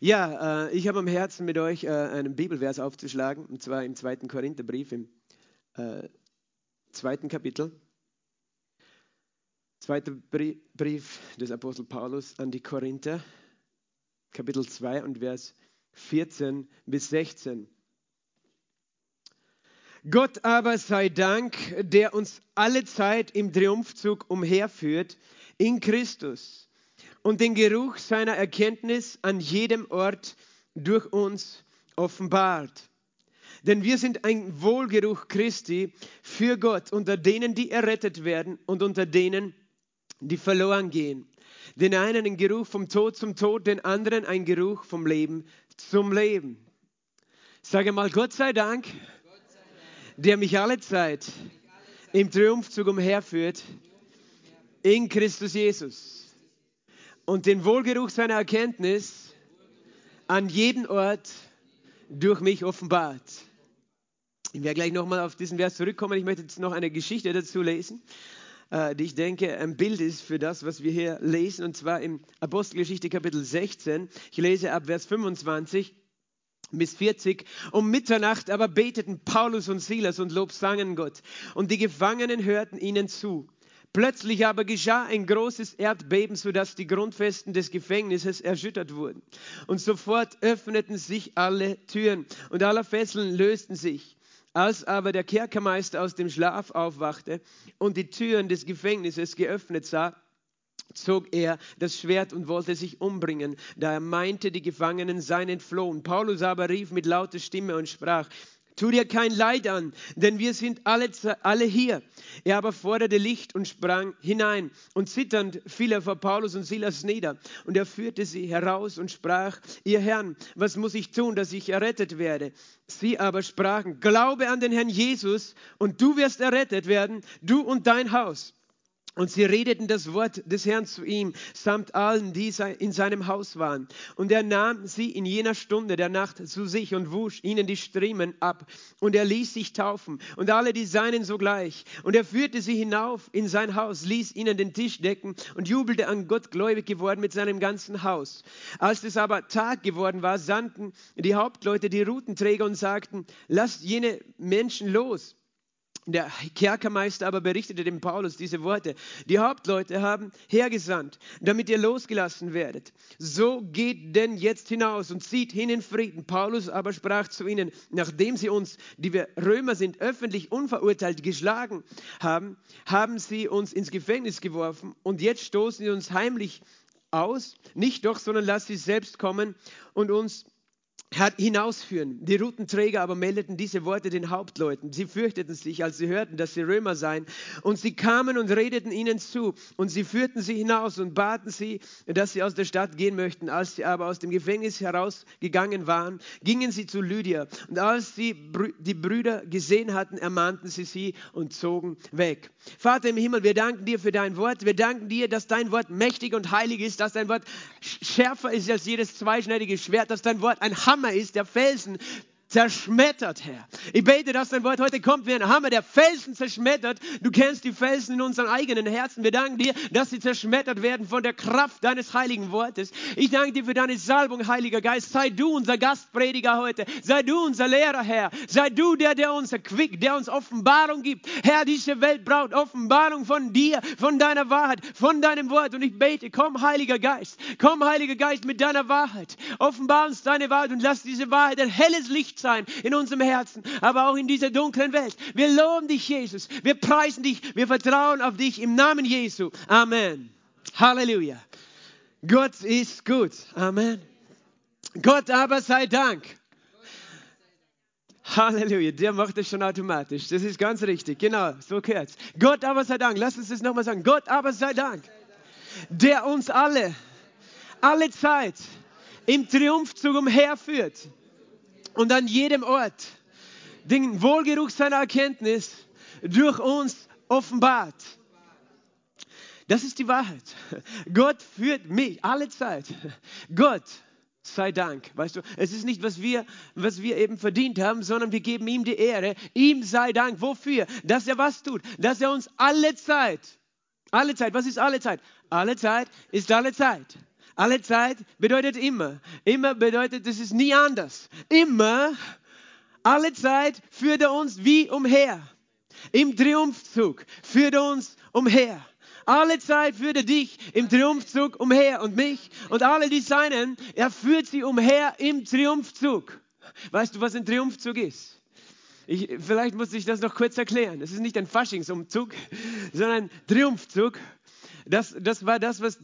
Ja, äh, ich habe am Herzen mit euch äh, einen Bibelvers aufzuschlagen, und zwar im zweiten Korintherbrief, im äh, zweiten Kapitel. Zweiter Brief des Apostel Paulus an die Korinther, Kapitel 2 und Vers 14 bis 16. Gott aber sei Dank, der uns alle Zeit im Triumphzug umherführt in Christus und den Geruch seiner Erkenntnis an jedem Ort durch uns offenbart. Denn wir sind ein Wohlgeruch Christi für Gott unter denen, die errettet werden und unter denen, die verloren gehen. Den einen ein Geruch vom Tod zum Tod, den anderen ein Geruch vom Leben zum Leben. Sage mal, Gott sei Dank, der mich alle Zeit im Triumphzug umherführt in Christus Jesus und den Wohlgeruch seiner Erkenntnis an jeden Ort durch mich offenbart. Ich werde gleich nochmal auf diesen Vers zurückkommen. Ich möchte jetzt noch eine Geschichte dazu lesen, äh, die ich denke ein Bild ist für das, was wir hier lesen, und zwar im Apostelgeschichte Kapitel 16. Ich lese ab Vers 25 bis 40. Um Mitternacht aber beteten Paulus und Silas und lobsangen Gott. Und die Gefangenen hörten ihnen zu. Plötzlich aber geschah ein großes Erdbeben, sodass die Grundfesten des Gefängnisses erschüttert wurden. Und sofort öffneten sich alle Türen und alle Fesseln lösten sich. Als aber der Kerkermeister aus dem Schlaf aufwachte und die Türen des Gefängnisses geöffnet sah, zog er das Schwert und wollte sich umbringen, da er meinte, die Gefangenen seien entflohen. Paulus aber rief mit lauter Stimme und sprach, Tu dir kein Leid an, denn wir sind alle, alle hier. Er aber forderte Licht und sprang hinein. Und zitternd fiel er vor Paulus und Silas nieder. Und er führte sie heraus und sprach, ihr Herrn, was muss ich tun, dass ich errettet werde? Sie aber sprachen, glaube an den Herrn Jesus und du wirst errettet werden, du und dein Haus. Und sie redeten das Wort des Herrn zu ihm, samt allen, die in seinem Haus waren. Und er nahm sie in jener Stunde der Nacht zu sich und wusch ihnen die Striemen ab. Und er ließ sich taufen und alle die Seinen sogleich. Und er führte sie hinauf in sein Haus, ließ ihnen den Tisch decken und jubelte an Gott gläubig geworden mit seinem ganzen Haus. Als es aber Tag geworden war, sandten die Hauptleute die Rutenträger und sagten, lasst jene Menschen los der Kerkermeister aber berichtete dem Paulus diese Worte. Die Hauptleute haben hergesandt, damit ihr losgelassen werdet. So geht denn jetzt hinaus und zieht hin in Frieden. Paulus aber sprach zu ihnen, nachdem sie uns, die wir Römer sind, öffentlich unverurteilt geschlagen haben, haben sie uns ins Gefängnis geworfen und jetzt stoßen sie uns heimlich aus. Nicht doch, sondern lasst sie selbst kommen und uns hinausführen. Die Routenträger aber meldeten diese Worte den Hauptleuten. Sie fürchteten sich, als sie hörten, dass sie Römer seien. Und sie kamen und redeten ihnen zu. Und sie führten sie hinaus und baten sie, dass sie aus der Stadt gehen möchten. Als sie aber aus dem Gefängnis herausgegangen waren, gingen sie zu Lydia. Und als sie die Brüder gesehen hatten, ermahnten sie sie und zogen weg. Vater im Himmel, wir danken dir für dein Wort. Wir danken dir, dass dein Wort mächtig und heilig ist, dass dein Wort schärfer ist als jedes zweischneidige Schwert, dass dein Wort ein Hammer ist, der Felsen zerschmettert, Herr. Ich bete, dass dein Wort heute kommt wie ein Hammer, der Felsen zerschmettert. Du kennst die Felsen in unseren eigenen Herzen. Wir danken dir, dass sie zerschmettert werden von der Kraft deines heiligen Wortes. Ich danke dir für deine Salbung, Heiliger Geist. Sei du unser Gastprediger heute. Sei du unser Lehrer, Herr. Sei du der, der uns erquickt, der uns Offenbarung gibt. Herr, diese Welt braucht Offenbarung von dir, von deiner Wahrheit, von deinem Wort. Und ich bete, komm, Heiliger Geist. Komm, Heiliger Geist, mit deiner Wahrheit. Offenbar uns deine Wahrheit und lass diese Wahrheit ein helles Licht Licht sein in unserem Herzen, aber auch in dieser dunklen Welt. Wir loben dich, Jesus. Wir preisen dich. Wir vertrauen auf dich im Namen Jesu. Amen. Halleluja. Gott ist gut. Amen. Gott aber sei Dank. Halleluja, der macht das schon automatisch. Das ist ganz richtig. Genau, so gehört Gott aber sei Dank. Lass uns das nochmal sagen. Gott aber sei Dank, der uns alle, alle Zeit im Triumphzug umherführt und an jedem Ort den Wohlgeruch seiner Erkenntnis durch uns offenbart. Das ist die Wahrheit. Gott führt mich alle Zeit. Gott sei Dank. Weißt du, es ist nicht, was wir, was wir eben verdient haben, sondern wir geben ihm die Ehre. Ihm sei Dank. Wofür? Dass er was tut. Dass er uns alle Zeit, alle Zeit, was ist alle Zeit? Alle Zeit ist alle Zeit. Alle Zeit bedeutet immer. Immer bedeutet, es ist nie anders. Immer, alle Zeit führt er uns wie umher. Im Triumphzug führt er uns umher. Alle Zeit führt er dich im Triumphzug umher und mich und alle die Seinen. Er führt sie umher im Triumphzug. Weißt du, was ein Triumphzug ist? Ich, vielleicht muss ich das noch kurz erklären. Es ist nicht ein Faschingsumzug, sondern ein Triumphzug. Das, das war das, was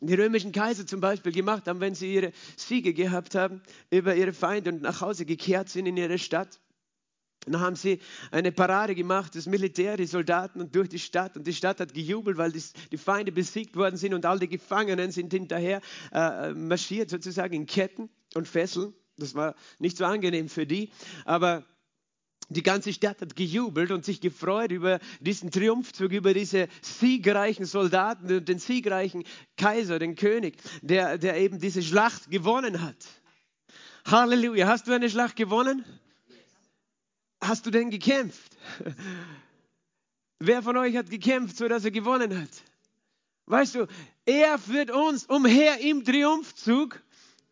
die römischen Kaiser zum Beispiel gemacht haben, wenn sie ihre Siege gehabt haben über ihre Feinde und nach Hause gekehrt sind in ihre Stadt. Dann haben sie eine Parade gemacht, das Militär, die Soldaten und durch die Stadt. Und die Stadt hat gejubelt, weil die, Feinde besiegt worden sind und all die Gefangenen sind hinterher äh, marschiert, sozusagen in Ketten und Fesseln. Das war nicht so angenehm für die, aber die ganze Stadt hat gejubelt und sich gefreut über diesen Triumphzug, über diese siegreichen Soldaten und den siegreichen Kaiser, den König, der, der eben diese Schlacht gewonnen hat. Halleluja. Hast du eine Schlacht gewonnen? Hast du denn gekämpft? Wer von euch hat gekämpft, sodass er gewonnen hat? Weißt du, er führt uns umher im Triumphzug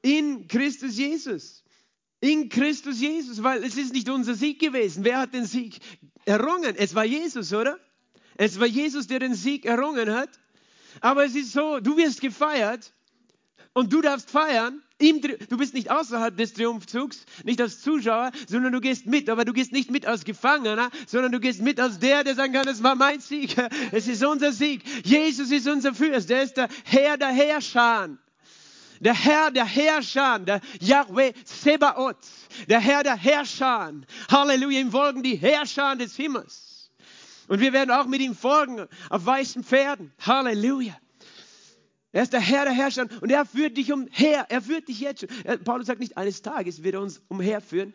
in Christus Jesus. In Christus Jesus, weil es ist nicht unser Sieg gewesen. Wer hat den Sieg errungen? Es war Jesus, oder? Es war Jesus, der den Sieg errungen hat. Aber es ist so, du wirst gefeiert und du darfst feiern. du bist nicht außerhalb des Triumphzugs, nicht als Zuschauer, sondern du gehst mit. Aber du gehst nicht mit als Gefangener, sondern du gehst mit als der, der sagen kann, es war mein Sieg. Es ist unser Sieg. Jesus ist unser Fürst. Der ist der Herr der Herrscher der Herr der Herrscher, der Yahweh Sebaot, der Herr der Herrscher. Halleluja, ihm folgen die Herrscher des Himmels. Und wir werden auch mit ihm folgen auf weißen Pferden. Halleluja. Er ist der Herr der Herrscher und er führt dich umher. Er führt dich jetzt schon. Paulus sagt nicht, eines Tages wird er uns umherführen.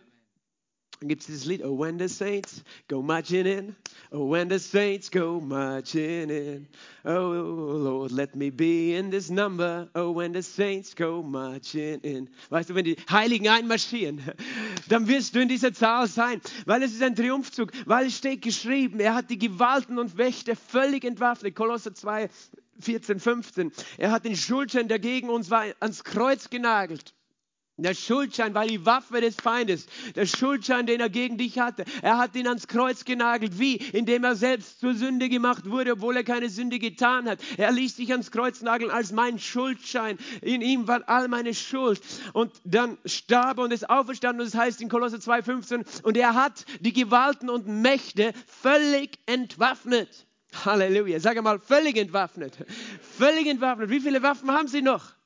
Dann gibt es dieses Lied, Oh, when the saints go marching in, oh, when the saints go marching in, oh, Lord, let me be in this number, oh, when the saints go marching in. Weißt du, wenn die Heiligen einmarschieren, dann wirst du in dieser Zahl sein, weil es ist ein Triumphzug, weil es steht geschrieben, er hat die Gewalten und Wächter völlig entwaffnet. Kolosser 2, 14, 15. Er hat den Schuldschein, der gegen uns war, ans Kreuz genagelt. Der Schuldschein war die Waffe des Feindes. Der Schuldschein, den er gegen dich hatte. Er hat ihn ans Kreuz genagelt. Wie? Indem er selbst zur Sünde gemacht wurde, obwohl er keine Sünde getan hat. Er ließ sich ans Kreuz nageln als mein Schuldschein. In ihm war all meine Schuld. Und dann starb und ist auferstanden. Und es das heißt in Kolosser 2,15, und er hat die Gewalten und Mächte völlig entwaffnet. Halleluja. Sag mal, völlig entwaffnet. Völlig entwaffnet. Wie viele Waffen haben sie noch?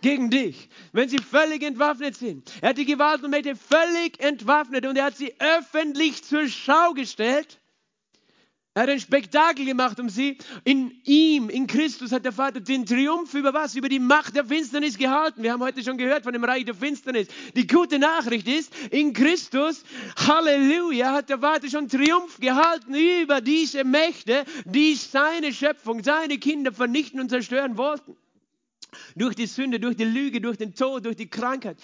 Gegen dich, wenn sie völlig entwaffnet sind. Er hat die Gewalt und Mächte völlig entwaffnet und er hat sie öffentlich zur Schau gestellt. Er hat ein Spektakel gemacht um sie. In ihm, in Christus, hat der Vater den Triumph über was? Über die Macht der Finsternis gehalten. Wir haben heute schon gehört von dem Reich der Finsternis. Die gute Nachricht ist, in Christus, Halleluja, hat der Vater schon Triumph gehalten über diese Mächte, die seine Schöpfung, seine Kinder vernichten und zerstören wollten. Durch die Sünde, durch die Lüge, durch den Tod, durch die Krankheit.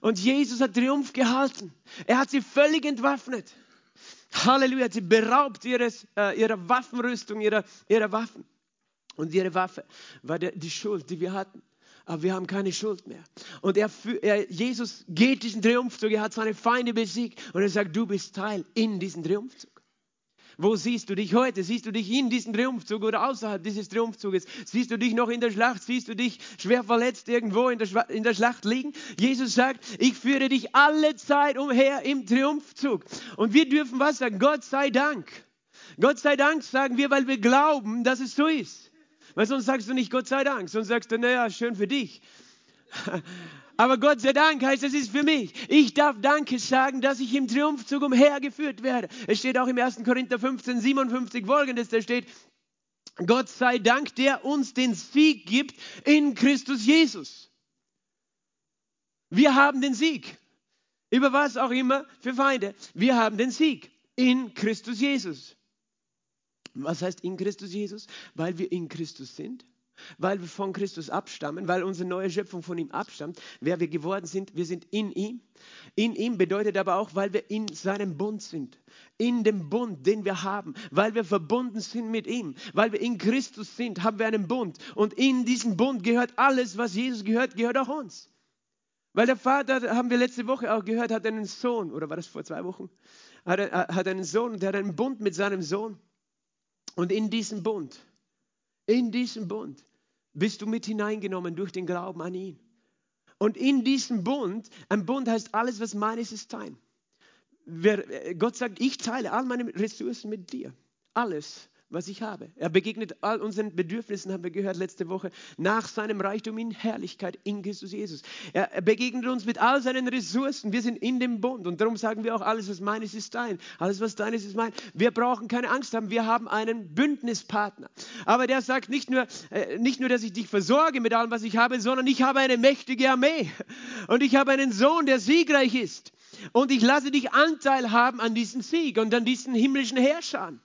Und Jesus hat Triumph gehalten. Er hat sie völlig entwaffnet. Halleluja, hat sie beraubt ihres, äh, ihrer Waffenrüstung, ihrer, ihrer Waffen. Und ihre Waffe war der, die Schuld, die wir hatten. Aber wir haben keine Schuld mehr. Und er, er, Jesus geht diesen Triumphzug, er hat seine Feinde besiegt und er sagt, du bist Teil in diesem Triumphzug. Wo siehst du dich heute? Siehst du dich in diesem Triumphzug oder außerhalb dieses Triumphzuges? Siehst du dich noch in der Schlacht? Siehst du dich schwer verletzt irgendwo in der, in der Schlacht liegen? Jesus sagt, ich führe dich alle Zeit umher im Triumphzug. Und wir dürfen was sagen? Gott sei Dank. Gott sei Dank sagen wir, weil wir glauben, dass es so ist. Weil sonst sagst du nicht Gott sei Dank, sonst sagst du, naja, schön für dich. Aber Gott sei Dank heißt, es ist für mich. Ich darf Danke sagen, dass ich im Triumphzug umhergeführt werde. Es steht auch im 1. Korinther 15, 57 folgendes, da steht, Gott sei Dank, der uns den Sieg gibt in Christus Jesus. Wir haben den Sieg. Über was auch immer für Feinde. Wir haben den Sieg in Christus Jesus. Was heißt in Christus Jesus? Weil wir in Christus sind weil wir von Christus abstammen, weil unsere neue Schöpfung von ihm abstammt, wer wir geworden sind, wir sind in ihm. In ihm bedeutet aber auch, weil wir in seinem Bund sind, in dem Bund, den wir haben, weil wir verbunden sind mit ihm, weil wir in Christus sind, haben wir einen Bund. Und in diesem Bund gehört alles, was Jesus gehört, gehört auch uns. Weil der Vater, haben wir letzte Woche auch gehört, hat einen Sohn, oder war das vor zwei Wochen? Hat, hat einen Sohn und der hat einen Bund mit seinem Sohn. Und in diesem Bund, in diesem Bund bist du mit hineingenommen durch den Glauben an ihn. Und in diesem Bund, ein Bund heißt, alles, was meines ist, dein. Gott sagt, ich teile all meine Ressourcen mit dir. Alles was ich habe. Er begegnet all unseren Bedürfnissen, haben wir gehört letzte Woche, nach seinem Reichtum in Herrlichkeit in Christus Jesus. Er, er begegnet uns mit all seinen Ressourcen. Wir sind in dem Bund und darum sagen wir auch, alles, was meines ist dein. Alles, was deines ist mein. Wir brauchen keine Angst haben. Wir haben einen Bündnispartner. Aber der sagt nicht nur, äh, nicht nur, dass ich dich versorge mit allem, was ich habe, sondern ich habe eine mächtige Armee. Und ich habe einen Sohn, der siegreich ist. Und ich lasse dich Anteil haben an diesem Sieg und an diesen himmlischen Herrschern.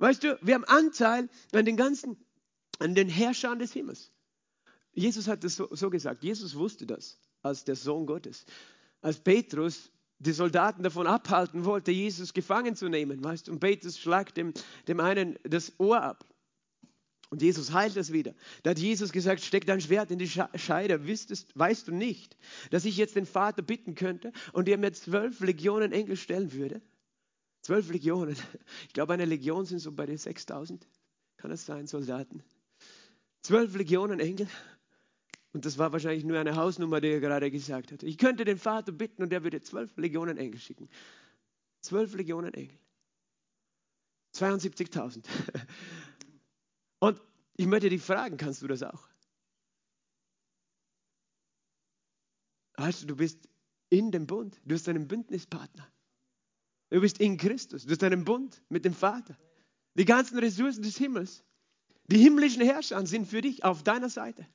Weißt du, wir haben Anteil an den ganzen, an den Herrschern des Himmels. Jesus hat das so, so gesagt. Jesus wusste das als der Sohn Gottes. Als Petrus die Soldaten davon abhalten wollte, Jesus gefangen zu nehmen, weißt du, und Petrus schlagt dem, dem einen das Ohr ab. Und Jesus heilt das wieder. Da hat Jesus gesagt, steck dein Schwert in die Scheide. Weißt, weißt du nicht, dass ich jetzt den Vater bitten könnte und er mir zwölf Legionen Engel stellen würde? Zwölf Legionen. Ich glaube, eine Legion sind so bei den 6000. Kann das sein, Soldaten? Zwölf Legionen Engel. Und das war wahrscheinlich nur eine Hausnummer, die er gerade gesagt hat. Ich könnte den Vater bitten und er würde zwölf Legionen Engel schicken. Zwölf Legionen Engel. 72.000. Und ich möchte dich fragen, kannst du das auch? Weißt du, du bist in dem Bund, du bist einen Bündnispartner. Du bist in Christus. Du hast einen Bund mit dem Vater. Die ganzen Ressourcen des Himmels, die himmlischen Herrscher sind für dich auf deiner Seite.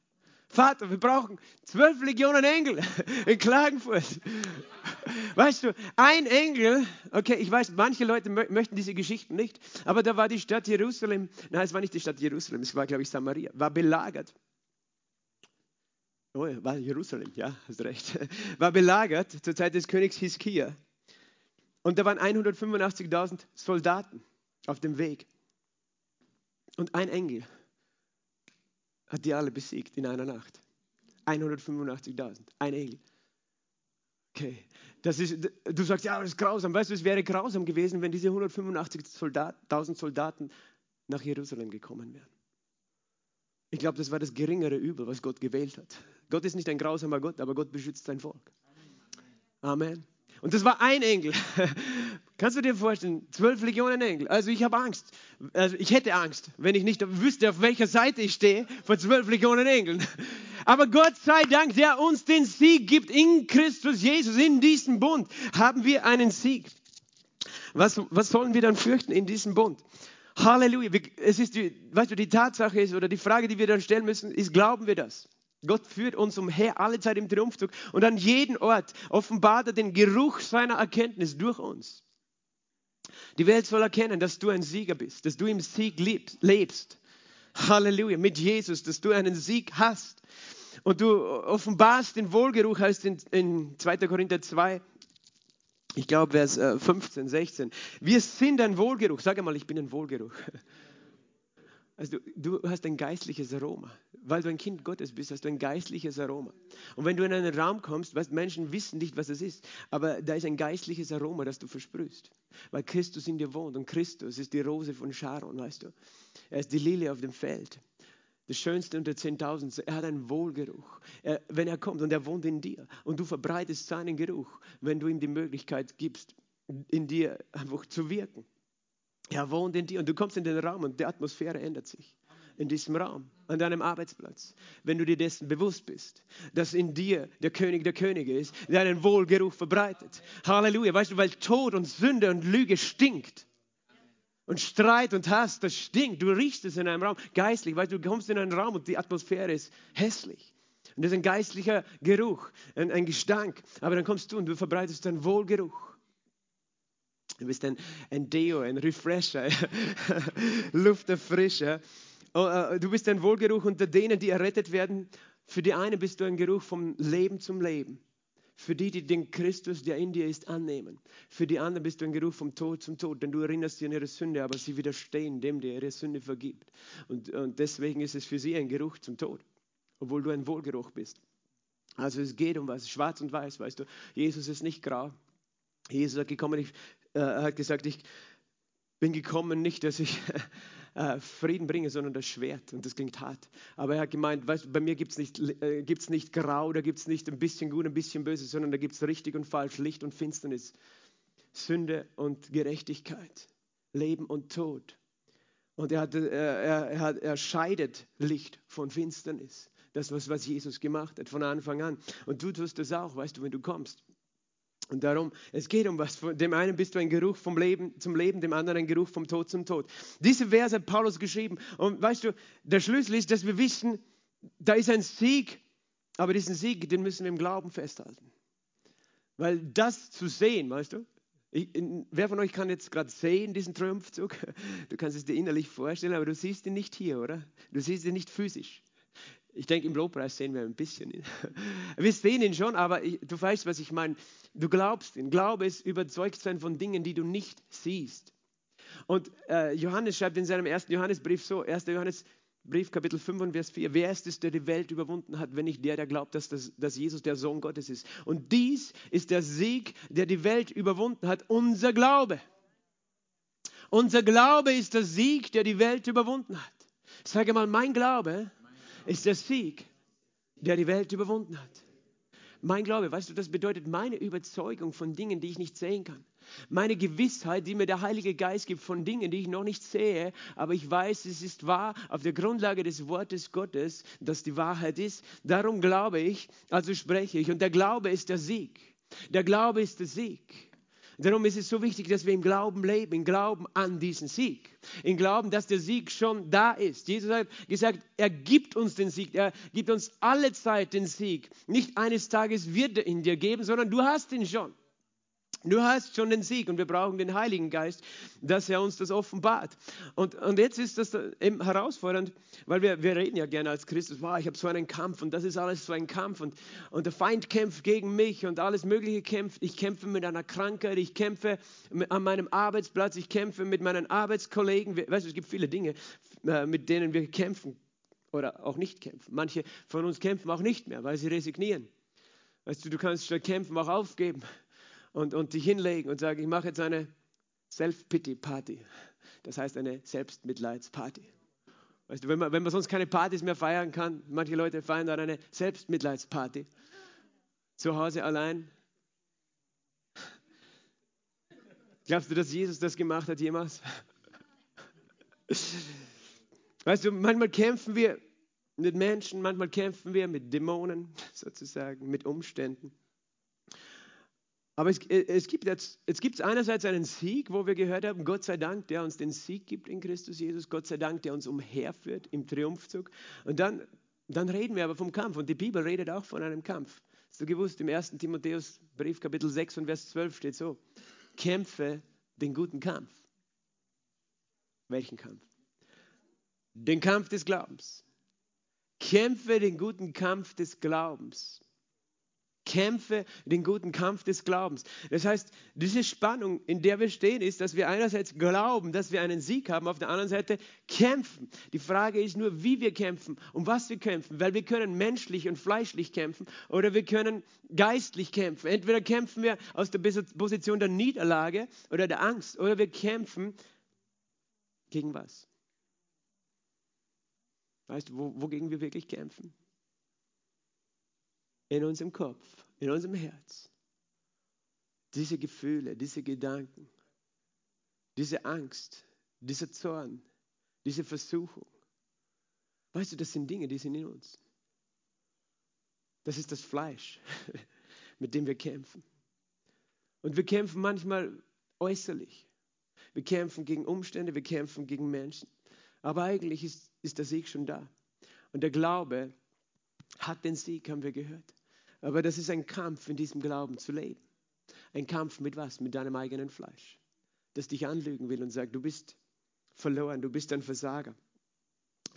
Vater, wir brauchen zwölf Legionen Engel in Klagenfurt. Weißt du, ein Engel, okay, ich weiß, manche Leute möchten diese Geschichten nicht, aber da war die Stadt Jerusalem, nein, es war nicht die Stadt Jerusalem, es war, glaube ich, Samaria, war belagert. Oh, war Jerusalem, ja, hast recht. War belagert zur Zeit des Königs Hiskia. Und da waren 185.000 Soldaten auf dem Weg. Und ein Engel hat die alle besiegt in einer Nacht. 185.000, ein Engel. Okay, das ist, du sagst, ja, das ist grausam. Weißt du, es wäre grausam gewesen, wenn diese 185.000 Soldat, Soldaten nach Jerusalem gekommen wären. Ich glaube, das war das geringere Übel, was Gott gewählt hat. Gott ist nicht ein grausamer Gott, aber Gott beschützt sein Volk. Amen. Und das war ein Engel. Kannst du dir vorstellen, zwölf Legionen Engel. Also ich habe Angst. Also ich hätte Angst, wenn ich nicht wüsste, auf welcher Seite ich stehe von zwölf Legionen Engeln. Aber Gott sei Dank, der uns den Sieg gibt in Christus Jesus, in diesem Bund, haben wir einen Sieg. Was, was sollen wir dann fürchten in diesem Bund? Halleluja. Es ist die, weißt du, die Tatsache ist, oder die Frage, die wir dann stellen müssen, ist, glauben wir das? Gott führt uns umher, alle Zeit im Triumphzug. Und an jedem Ort offenbart er den Geruch seiner Erkenntnis durch uns. Die Welt soll erkennen, dass du ein Sieger bist, dass du im Sieg lebst. Halleluja, mit Jesus, dass du einen Sieg hast. Und du offenbarst den Wohlgeruch, heißt in, in 2. Korinther 2, ich glaube Vers 15, äh, 16. Wir sind ein Wohlgeruch. Sag einmal, ich bin ein Wohlgeruch. Also du, du, hast ein geistliches Aroma. Weil du ein Kind Gottes bist, hast du ein geistliches Aroma. Und wenn du in einen Raum kommst, weißt, Menschen wissen nicht, was es ist, aber da ist ein geistliches Aroma, das du versprühst. Weil Christus in dir wohnt und Christus ist die Rose von Sharon, weißt du. Er ist die Lilie auf dem Feld. Das Schönste unter 10.000. Er hat einen Wohlgeruch. Er, wenn er kommt und er wohnt in dir und du verbreitest seinen Geruch, wenn du ihm die Möglichkeit gibst, in dir einfach zu wirken. Er wohnt in dir und du kommst in den Raum und die Atmosphäre ändert sich. In diesem Raum, an deinem Arbeitsplatz, wenn du dir dessen bewusst bist, dass in dir der König der Könige ist, der einen Wohlgeruch verbreitet. Halleluja, weißt du, weil Tod und Sünde und Lüge stinkt. Und Streit und Hass, das stinkt. Du riechst es in einem Raum, geistlich, weil du kommst in einen Raum und die Atmosphäre ist hässlich. Und das ist ein geistlicher Geruch, ein, ein Gestank. Aber dann kommst du und du verbreitest einen Wohlgeruch. Du bist ein, ein Deo, ein Refresher, Lufterfrischer. äh, du bist ein Wohlgeruch unter denen, die errettet werden. Für die einen bist du ein Geruch vom Leben zum Leben. Für die, die den Christus, der in dir ist, annehmen. Für die anderen bist du ein Geruch vom Tod zum Tod, denn du erinnerst sie an ihre Sünde, aber sie widerstehen dem, der ihre Sünde vergibt. Und, und deswegen ist es für sie ein Geruch zum Tod, obwohl du ein Wohlgeruch bist. Also es geht um was, schwarz und weiß, weißt du. Jesus ist nicht grau. Jesus hat, gekommen, ich, äh, hat gesagt, ich bin gekommen nicht, dass ich äh, Frieden bringe, sondern das Schwert. Und das klingt hart. Aber er hat gemeint, weißt, bei mir gibt es nicht, äh, gibt's nicht grau, da gibt es nicht ein bisschen gut, ein bisschen böse, sondern da gibt es richtig und falsch, Licht und Finsternis, Sünde und Gerechtigkeit, Leben und Tod. Und er, hat, er, er, hat, er scheidet Licht von Finsternis. Das, was, was Jesus gemacht hat von Anfang an. Und du tust das auch, weißt du, wenn du kommst. Und darum, es geht um was. Dem einen bist du ein Geruch vom Leben zum Leben, dem anderen ein Geruch vom Tod zum Tod. Diese Verse hat Paulus geschrieben. Und weißt du, der Schlüssel ist, dass wir wissen, da ist ein Sieg, aber diesen Sieg, den müssen wir im Glauben festhalten. Weil das zu sehen, weißt du, ich, wer von euch kann jetzt gerade sehen, diesen Triumphzug? Du kannst es dir innerlich vorstellen, aber du siehst ihn nicht hier, oder? Du siehst ihn nicht physisch. Ich denke, im Lobpreis sehen wir ein bisschen. Wir sehen ihn schon, aber ich, du weißt, was ich meine. Du glaubst ihn. Glaube ist überzeugt sein von Dingen, die du nicht siehst. Und äh, Johannes schreibt in seinem ersten Johannesbrief so, 1. Johannesbrief, Kapitel 5 und Vers 4, wer ist es, der die Welt überwunden hat, wenn nicht der, der glaubt, dass, das, dass Jesus der Sohn Gottes ist. Und dies ist der Sieg, der die Welt überwunden hat, unser Glaube. Unser Glaube ist der Sieg, der die Welt überwunden hat. Sage mal, mein Glaube ist der Sieg, der die Welt überwunden hat. Mein Glaube, weißt du, das bedeutet meine Überzeugung von Dingen, die ich nicht sehen kann. Meine Gewissheit, die mir der Heilige Geist gibt von Dingen, die ich noch nicht sehe, aber ich weiß, es ist wahr auf der Grundlage des Wortes Gottes, dass die Wahrheit ist. Darum glaube ich, also spreche ich. Und der Glaube ist der Sieg. Der Glaube ist der Sieg. Darum ist es so wichtig, dass wir im Glauben leben, im Glauben an diesen Sieg, im Glauben, dass der Sieg schon da ist. Jesus hat gesagt, er gibt uns den Sieg, er gibt uns alle Zeit den Sieg. Nicht eines Tages wird er ihn dir geben, sondern du hast ihn schon. Du hast schon den Sieg und wir brauchen den Heiligen Geist, dass er uns das offenbart. Und, und jetzt ist das eben herausfordernd, weil wir, wir reden ja gerne als Christus, wow, ich habe so einen Kampf und das ist alles so ein Kampf und, und der Feind kämpft gegen mich und alles Mögliche kämpft. Ich kämpfe mit einer Krankheit, ich kämpfe an meinem Arbeitsplatz, ich kämpfe mit meinen Arbeitskollegen. Weißt du, es gibt viele Dinge, äh, mit denen wir kämpfen oder auch nicht kämpfen. Manche von uns kämpfen auch nicht mehr, weil sie resignieren. Weißt du, du kannst statt kämpfen auch aufgeben und, und dich hinlegen und sagen, ich mache jetzt eine Self-Pity-Party. Das heißt eine Selbstmitleidsparty. Weißt du, wenn man, wenn man sonst keine Partys mehr feiern kann, manche Leute feiern dann eine Selbstmitleidsparty. Zu Hause allein. Glaubst du, dass Jesus das gemacht hat jemals? Weißt du, manchmal kämpfen wir mit Menschen, manchmal kämpfen wir mit Dämonen sozusagen, mit Umständen. Aber es, äh, es, gibt jetzt, es gibt einerseits einen Sieg, wo wir gehört haben, Gott sei Dank, der uns den Sieg gibt in Christus Jesus, Gott sei Dank, der uns umherführt im Triumphzug. Und dann, dann reden wir aber vom Kampf und die Bibel redet auch von einem Kampf. Hast du gewusst, im 1. Timotheus Brief, Kapitel 6 und Vers 12 steht so, kämpfe den guten Kampf. Welchen Kampf? Den Kampf des Glaubens. Kämpfe den guten Kampf des Glaubens. Kämpfe den guten Kampf des Glaubens. Das heißt, diese Spannung, in der wir stehen, ist, dass wir einerseits glauben, dass wir einen Sieg haben, auf der anderen Seite kämpfen. Die Frage ist nur, wie wir kämpfen, um was wir kämpfen, weil wir können menschlich und fleischlich kämpfen oder wir können geistlich kämpfen. Entweder kämpfen wir aus der Position der Niederlage oder der Angst oder wir kämpfen gegen was? Weißt du, wogegen wir wirklich kämpfen? In unserem Kopf, in unserem Herz. Diese Gefühle, diese Gedanken, diese Angst, dieser Zorn, diese Versuchung. Weißt du, das sind Dinge, die sind in uns. Das ist das Fleisch, mit dem wir kämpfen. Und wir kämpfen manchmal äußerlich. Wir kämpfen gegen Umstände, wir kämpfen gegen Menschen. Aber eigentlich ist, ist der Sieg schon da. Und der Glaube hat den Sieg, haben wir gehört. Aber das ist ein Kampf, in diesem Glauben zu leben. Ein Kampf mit was? Mit deinem eigenen Fleisch. Das dich anlügen will und sagt, du bist verloren, du bist ein Versager.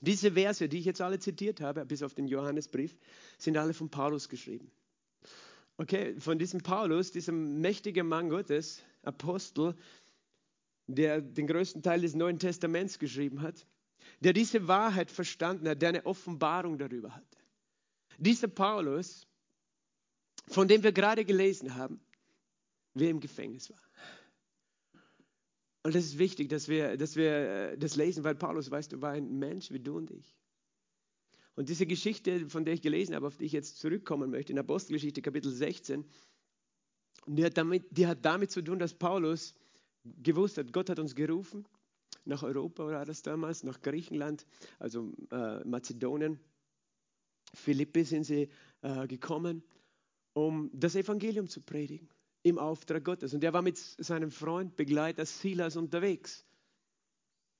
Diese Verse, die ich jetzt alle zitiert habe, bis auf den Johannesbrief, sind alle von Paulus geschrieben. Okay, von diesem Paulus, diesem mächtigen Mann Gottes, Apostel, der den größten Teil des Neuen Testaments geschrieben hat, der diese Wahrheit verstanden hat, der eine Offenbarung darüber hatte. Dieser Paulus, von dem wir gerade gelesen haben, wer im Gefängnis war. Und das ist wichtig, dass wir, dass wir äh, das lesen, weil Paulus, weißt du, war ein Mensch wie du und ich. Und diese Geschichte, von der ich gelesen habe, auf die ich jetzt zurückkommen möchte, in Apostelgeschichte Kapitel 16, die hat damit, die hat damit zu tun, dass Paulus gewusst hat, Gott hat uns gerufen, nach Europa war das damals, nach Griechenland, also äh, Mazedonien. Philippi sind sie äh, gekommen, um das Evangelium zu predigen im Auftrag Gottes. Und er war mit seinem Freund, Begleiter Silas unterwegs.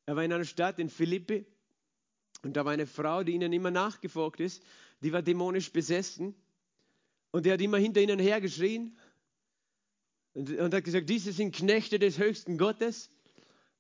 Er war in einer Stadt in Philippi und da war eine Frau, die ihnen immer nachgefolgt ist, die war dämonisch besessen und er hat immer hinter ihnen hergeschrien und, und hat gesagt, diese sind Knechte des höchsten Gottes.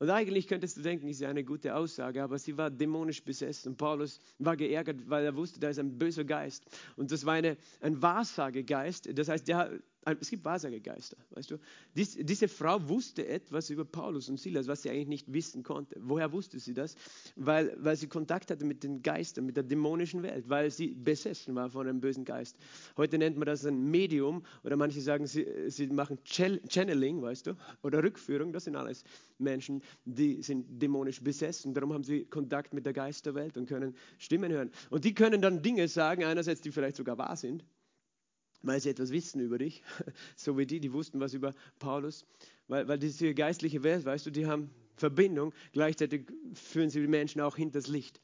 Und eigentlich könntest du denken, ist ja eine gute Aussage, aber sie war dämonisch besessen. Und Paulus war geärgert, weil er wusste, da ist ein böser Geist. Und das war eine, ein Wahrsagegeist. Das heißt, der, es gibt Wahrsagegeister, weißt du. Dies, diese Frau wusste etwas über Paulus und Silas, was sie eigentlich nicht wissen konnte. Woher wusste sie das? Weil, weil sie Kontakt hatte mit den Geistern, mit der dämonischen Welt, weil sie besessen war von einem bösen Geist. Heute nennt man das ein Medium oder manche sagen, sie, sie machen Channeling, weißt du, oder Rückführung. Das sind alles Menschen, die sind dämonisch besessen. Darum haben sie Kontakt mit der Geisterwelt und können Stimmen hören. Und die können dann Dinge sagen, einerseits, die vielleicht sogar wahr sind weil sie etwas wissen über dich, so wie die, die wussten was über Paulus, weil, weil diese geistliche Welt, weißt du, die haben Verbindung, gleichzeitig führen sie die Menschen auch hinters Licht.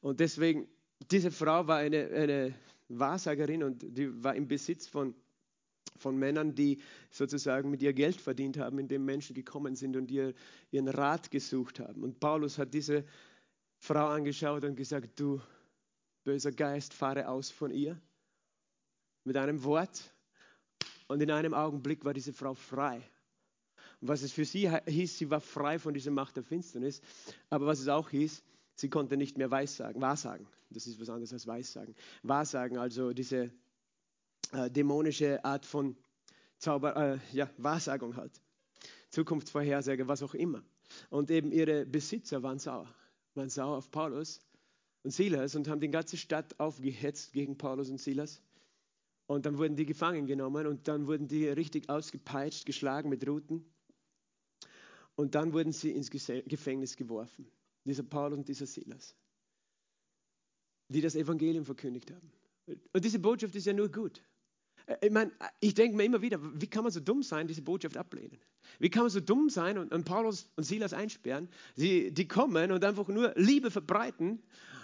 Und deswegen, diese Frau war eine, eine Wahrsagerin und die war im Besitz von, von Männern, die sozusagen mit ihr Geld verdient haben, indem Menschen gekommen sind und ihr, ihren Rat gesucht haben. Und Paulus hat diese Frau angeschaut und gesagt, du böser Geist, fahre aus von ihr mit einem Wort und in einem Augenblick war diese Frau frei. Und was es für sie hieß, sie war frei von dieser Macht der Finsternis, aber was es auch hieß, sie konnte nicht mehr Weissagen, Wahrsagen. Das ist was anderes als Weissagen. Wahrsagen, also diese äh, dämonische Art von Zauber, äh, ja, Wahrsagung halt. Zukunftsvorhersage, was auch immer. Und eben ihre Besitzer waren sauer, waren sauer auf Paulus und Silas und haben die ganze Stadt aufgehetzt gegen Paulus und Silas. Und dann wurden die gefangen genommen und dann wurden die richtig ausgepeitscht, geschlagen mit Ruten. Und dann wurden sie ins Gefängnis geworfen. Dieser Paulus und dieser Silas, die das Evangelium verkündigt haben. Und diese Botschaft ist ja nur gut. Äh, ich meine, ich denke mir immer wieder, wie kann man so dumm sein, diese Botschaft ablehnen? Wie kann man so dumm sein und, und Paulus und Silas einsperren? Sie, die kommen und einfach nur Liebe verbreiten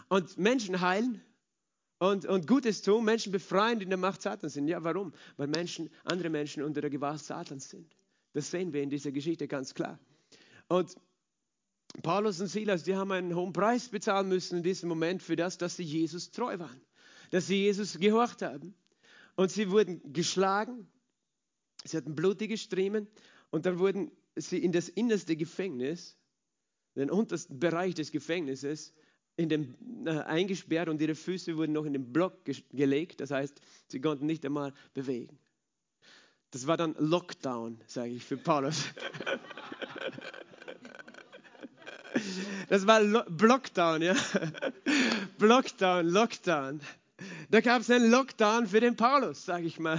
und Menschen heilen und, und Gutes tun, Menschen befreien, die in der Macht Satans sind. Ja, warum? Weil Menschen, andere Menschen unter der Gewalt Satans sind. Das sehen wir in dieser Geschichte ganz klar. Und Paulus und Silas, die haben einen hohen Preis bezahlen müssen in diesem Moment für das, dass sie Jesus treu waren, dass sie Jesus gehorcht haben. Und sie wurden geschlagen, sie hatten blutige Striemen und dann wurden sie in das innerste Gefängnis, den untersten Bereich des Gefängnisses, in den, äh, eingesperrt und ihre Füße wurden noch in den Block ge gelegt. Das heißt, sie konnten nicht einmal bewegen. Das war dann Lockdown, sage ich für Paulus. Das war Lo Blockdown, ja. Blockdown, Lockdown. Da gab es einen Lockdown für den Paulus, sage ich mal.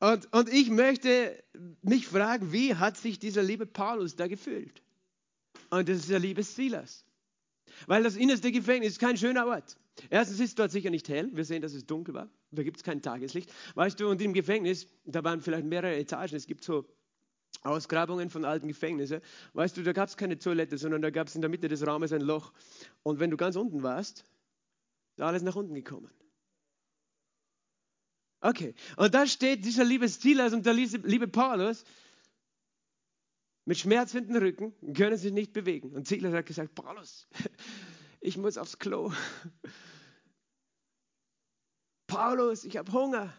Und, und ich möchte mich fragen, wie hat sich dieser liebe Paulus da gefühlt? Und das ist der liebe Silas. Weil das innerste Gefängnis ist kein schöner Ort. Erstens ist dort sicher nicht hell. Wir sehen, dass es dunkel war. Da gibt es kein Tageslicht. Weißt du, und im Gefängnis, da waren vielleicht mehrere Etagen. Es gibt so Ausgrabungen von alten Gefängnissen. Weißt du, da gab es keine Toilette, sondern da gab es in der Mitte des Raumes ein Loch. Und wenn du ganz unten warst, ist alles nach unten gekommen. Okay, und da steht dieser liebe Silas und der liebe Paulus mit schmerzenden Rücken können sich nicht bewegen. Und Ziegler hat gesagt, Paulus, ich muss aufs Klo. Paulus, ich habe Hunger.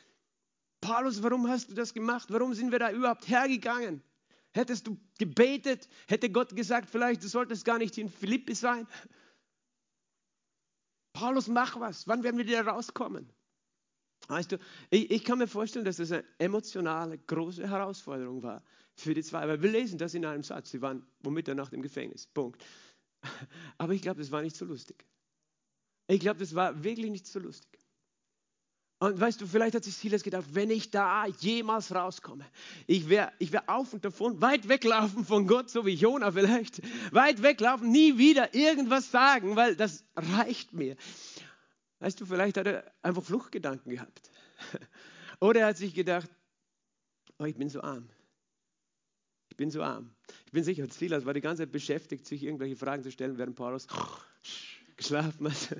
Paulus, warum hast du das gemacht? Warum sind wir da überhaupt hergegangen? Hättest du gebetet, hätte Gott gesagt, vielleicht du solltest gar nicht in Philippi sein. Paulus, mach was. Wann werden wir wieder rauskommen? Weißt du, ich, ich, kann mir vorstellen, dass das eine emotionale, große Herausforderung war für die zwei. Weil wir lesen das in einem Satz. Sie waren um Mitternacht im Gefängnis. Punkt. Aber ich glaube, das war nicht so lustig. Ich glaube, das war wirklich nicht so lustig. Und weißt du, vielleicht hat sich Silas gedacht, wenn ich da jemals rauskomme, ich werde ich wär auf und davon, weit weglaufen von Gott, so wie Jona vielleicht, weit weglaufen, nie wieder irgendwas sagen, weil das reicht mir. Weißt du, vielleicht hat er einfach Fluchtgedanken gehabt. Oder er hat sich gedacht, oh, ich bin so arm. Ich bin so arm. Ich bin sicher, Silas war die ganze Zeit beschäftigt, sich irgendwelche Fragen zu stellen, während Paulus geschlafen hat.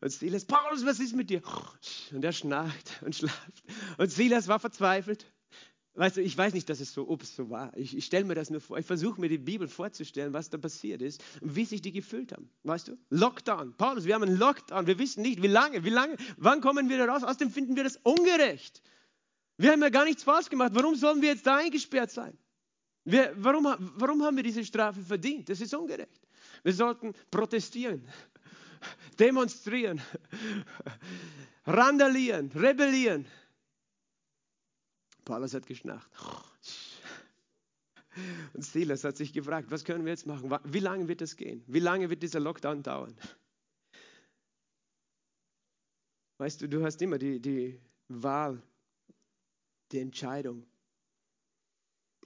Und Silas, Paulus, was ist mit dir? Und er schnarcht und schlaft. Und Silas war verzweifelt. Weißt du, ich weiß nicht, dass es so, ob es so war. Ich, ich stelle mir das nur vor. Ich versuche mir die Bibel vorzustellen, was da passiert ist und wie sich die gefühlt haben. Weißt du? Lockdown. Paulus, wir haben einen Lockdown. Wir wissen nicht, wie lange, wie lange, wann kommen wir da raus? Außerdem finden wir das ungerecht. Wir haben ja gar nichts falsch gemacht. Warum sollen wir jetzt da eingesperrt sein? Wir, warum, warum haben wir diese Strafe verdient? Das ist ungerecht. Wir sollten protestieren demonstrieren, randalieren, rebellieren. Paulus hat geschnarcht. Und Silas hat sich gefragt, was können wir jetzt machen? Wie lange wird das gehen? Wie lange wird dieser Lockdown dauern? Weißt du, du hast immer die, die Wahl, die Entscheidung.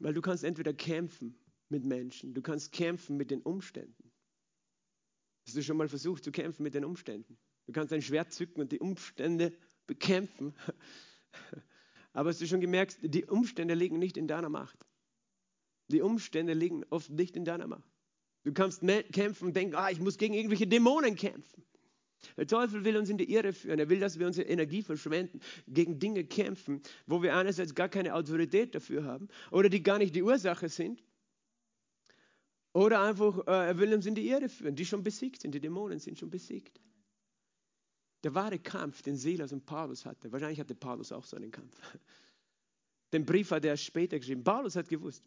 Weil du kannst entweder kämpfen mit Menschen, du kannst kämpfen mit den Umständen. Hast du schon mal versucht zu kämpfen mit den Umständen? Du kannst ein Schwert zücken und die Umstände bekämpfen. Aber hast du schon gemerkt, die Umstände liegen nicht in deiner Macht. Die Umstände liegen oft nicht in deiner Macht. Du kannst kämpfen und denken, ah, ich muss gegen irgendwelche Dämonen kämpfen. Der Teufel will uns in die Irre führen. Er will, dass wir unsere Energie verschwenden, gegen Dinge kämpfen, wo wir einerseits gar keine Autorität dafür haben oder die gar nicht die Ursache sind oder einfach, äh, er will uns in die Irre führen, die schon besiegt sind, die Dämonen sind schon besiegt. Der wahre Kampf, den Silas und Paulus hatte, wahrscheinlich hatte Paulus auch so einen Kampf. Den Brief hat er später geschrieben. Paulus hat gewusst,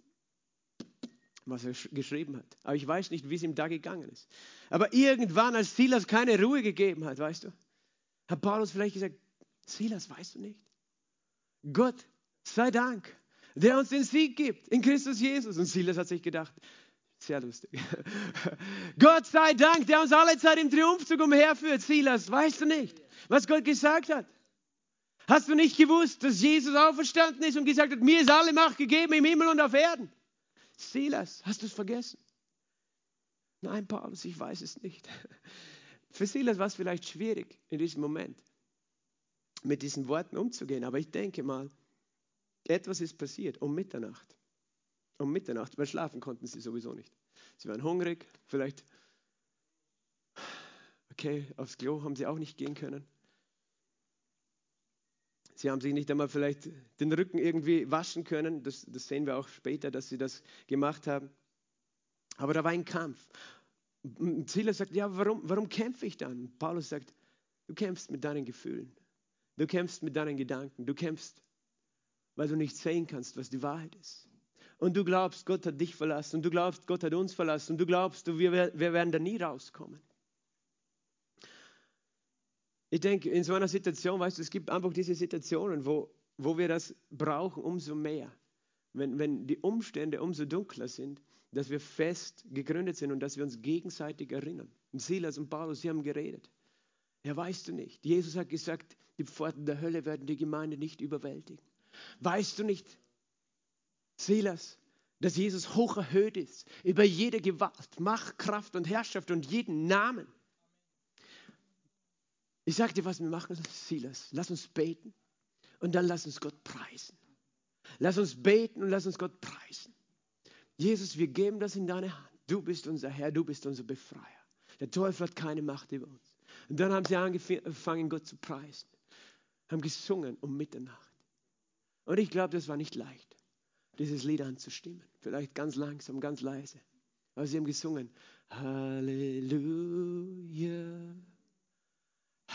was er geschrieben hat. Aber ich weiß nicht, wie es ihm da gegangen ist. Aber irgendwann, als Silas keine Ruhe gegeben hat, weißt du, hat Paulus vielleicht gesagt, Silas, weißt du nicht? Gott sei Dank, der uns den Sieg gibt in Christus Jesus. Und Silas hat sich gedacht, sehr lustig. Gott sei Dank, der uns alle Zeit im Triumphzug umherführt. Silas, weißt du nicht, was Gott gesagt hat? Hast du nicht gewusst, dass Jesus auferstanden ist und gesagt hat, mir ist alle Macht gegeben im Himmel und auf Erden? Silas, hast du es vergessen? Nein, Paulus, ich weiß es nicht. Für Silas war es vielleicht schwierig in diesem Moment, mit diesen Worten umzugehen. Aber ich denke mal, etwas ist passiert um Mitternacht um Mitternacht, weil schlafen konnten sie sowieso nicht. Sie waren hungrig, vielleicht, okay, aufs Klo haben sie auch nicht gehen können. Sie haben sich nicht einmal vielleicht den Rücken irgendwie waschen können. Das, das sehen wir auch später, dass sie das gemacht haben. Aber da war ein Kampf. Silas sagt, ja, warum, warum kämpfe ich dann? Paulus sagt, du kämpfst mit deinen Gefühlen. Du kämpfst mit deinen Gedanken. Du kämpfst, weil du nicht sehen kannst, was die Wahrheit ist und du glaubst, Gott hat dich verlassen und du glaubst, Gott hat uns verlassen und du glaubst, wir, wir werden da nie rauskommen. Ich denke, in so einer Situation, weißt du, es gibt einfach diese Situationen, wo, wo wir das brauchen, umso mehr. Wenn, wenn die Umstände umso dunkler sind, dass wir fest gegründet sind und dass wir uns gegenseitig erinnern. Und Silas und Paulus, sie haben geredet. Ja, weißt du nicht. Jesus hat gesagt, die Pforten der Hölle werden die Gemeinde nicht überwältigen. Weißt du nicht, Silas, dass Jesus hoch erhöht ist über jede Gewalt, Macht, Kraft und Herrschaft und jeden Namen. Ich sage dir, was wir machen, Silas. Lass uns beten und dann lass uns Gott preisen. Lass uns beten und lass uns Gott preisen. Jesus, wir geben das in deine Hand. Du bist unser Herr, du bist unser Befreier. Der Teufel hat keine Macht über uns. Und dann haben sie angefangen, Gott zu preisen. Haben gesungen um Mitternacht. Und ich glaube, das war nicht leicht dieses Lied anzustimmen. Vielleicht ganz langsam, ganz leise. Aber sie haben gesungen. Halleluja.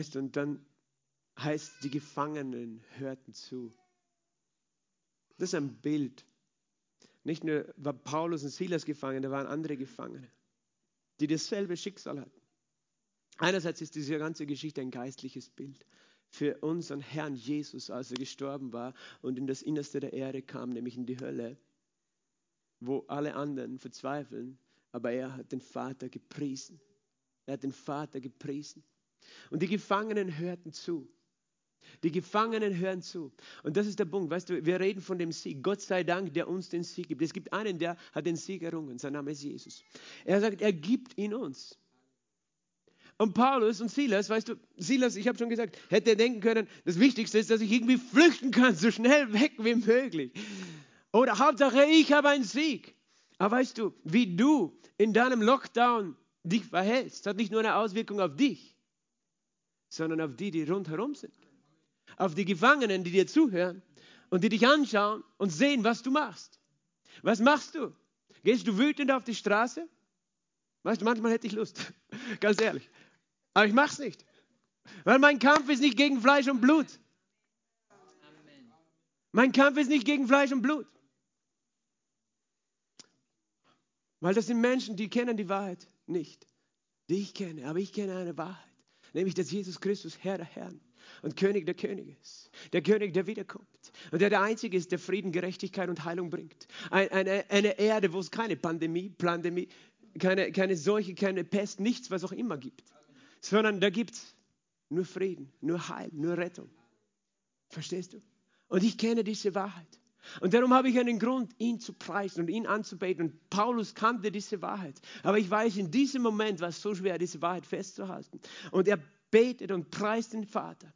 Weißt du, und dann heißt, die Gefangenen hörten zu. Das ist ein Bild. Nicht nur war Paulus und Silas gefangen, da waren andere Gefangene, die dasselbe Schicksal hatten. Einerseits ist diese ganze Geschichte ein geistliches Bild für unseren Herrn Jesus, als er gestorben war und in das Innerste der Erde kam, nämlich in die Hölle, wo alle anderen verzweifeln, aber er hat den Vater gepriesen. Er hat den Vater gepriesen. Und die Gefangenen hörten zu. Die Gefangenen hören zu. Und das ist der Punkt. Weißt du, wir reden von dem Sieg. Gott sei Dank, der uns den Sieg gibt. Es gibt einen, der hat den Sieg errungen. Sein Name ist Jesus. Er sagt, er gibt ihn uns. Und Paulus und Silas, weißt du, Silas, ich habe schon gesagt, hätte denken können, das Wichtigste ist, dass ich irgendwie flüchten kann, so schnell weg wie möglich. Oder Hauptsache, ich habe einen Sieg. Aber weißt du, wie du in deinem Lockdown dich verhältst, hat nicht nur eine Auswirkung auf dich, sondern auf die, die rundherum sind auf die Gefangenen, die dir zuhören und die dich anschauen und sehen, was du machst. Was machst du? Gehst du wütend auf die Straße? Weißt du, manchmal hätte ich Lust, ganz ehrlich. Aber ich mache es nicht. Weil mein Kampf ist nicht gegen Fleisch und Blut. Mein Kampf ist nicht gegen Fleisch und Blut. Weil das sind Menschen, die kennen die Wahrheit nicht. Die ich kenne, aber ich kenne eine Wahrheit. Nämlich, dass Jesus Christus Herr der Herren und König der Könige ist. Der König, der wiederkommt. Und der der Einzige ist, der Frieden, Gerechtigkeit und Heilung bringt. Eine, eine Erde, wo es keine Pandemie, Pandemie keine, keine Seuche, keine Pest, nichts, was auch immer gibt. Sondern da gibt es nur Frieden, nur Heil, nur Rettung. Verstehst du? Und ich kenne diese Wahrheit. Und darum habe ich einen Grund, ihn zu preisen und ihn anzubeten. Und Paulus kannte diese Wahrheit. Aber ich weiß, in diesem Moment war es so schwer, diese Wahrheit festzuhalten. Und er betet und preist den Vater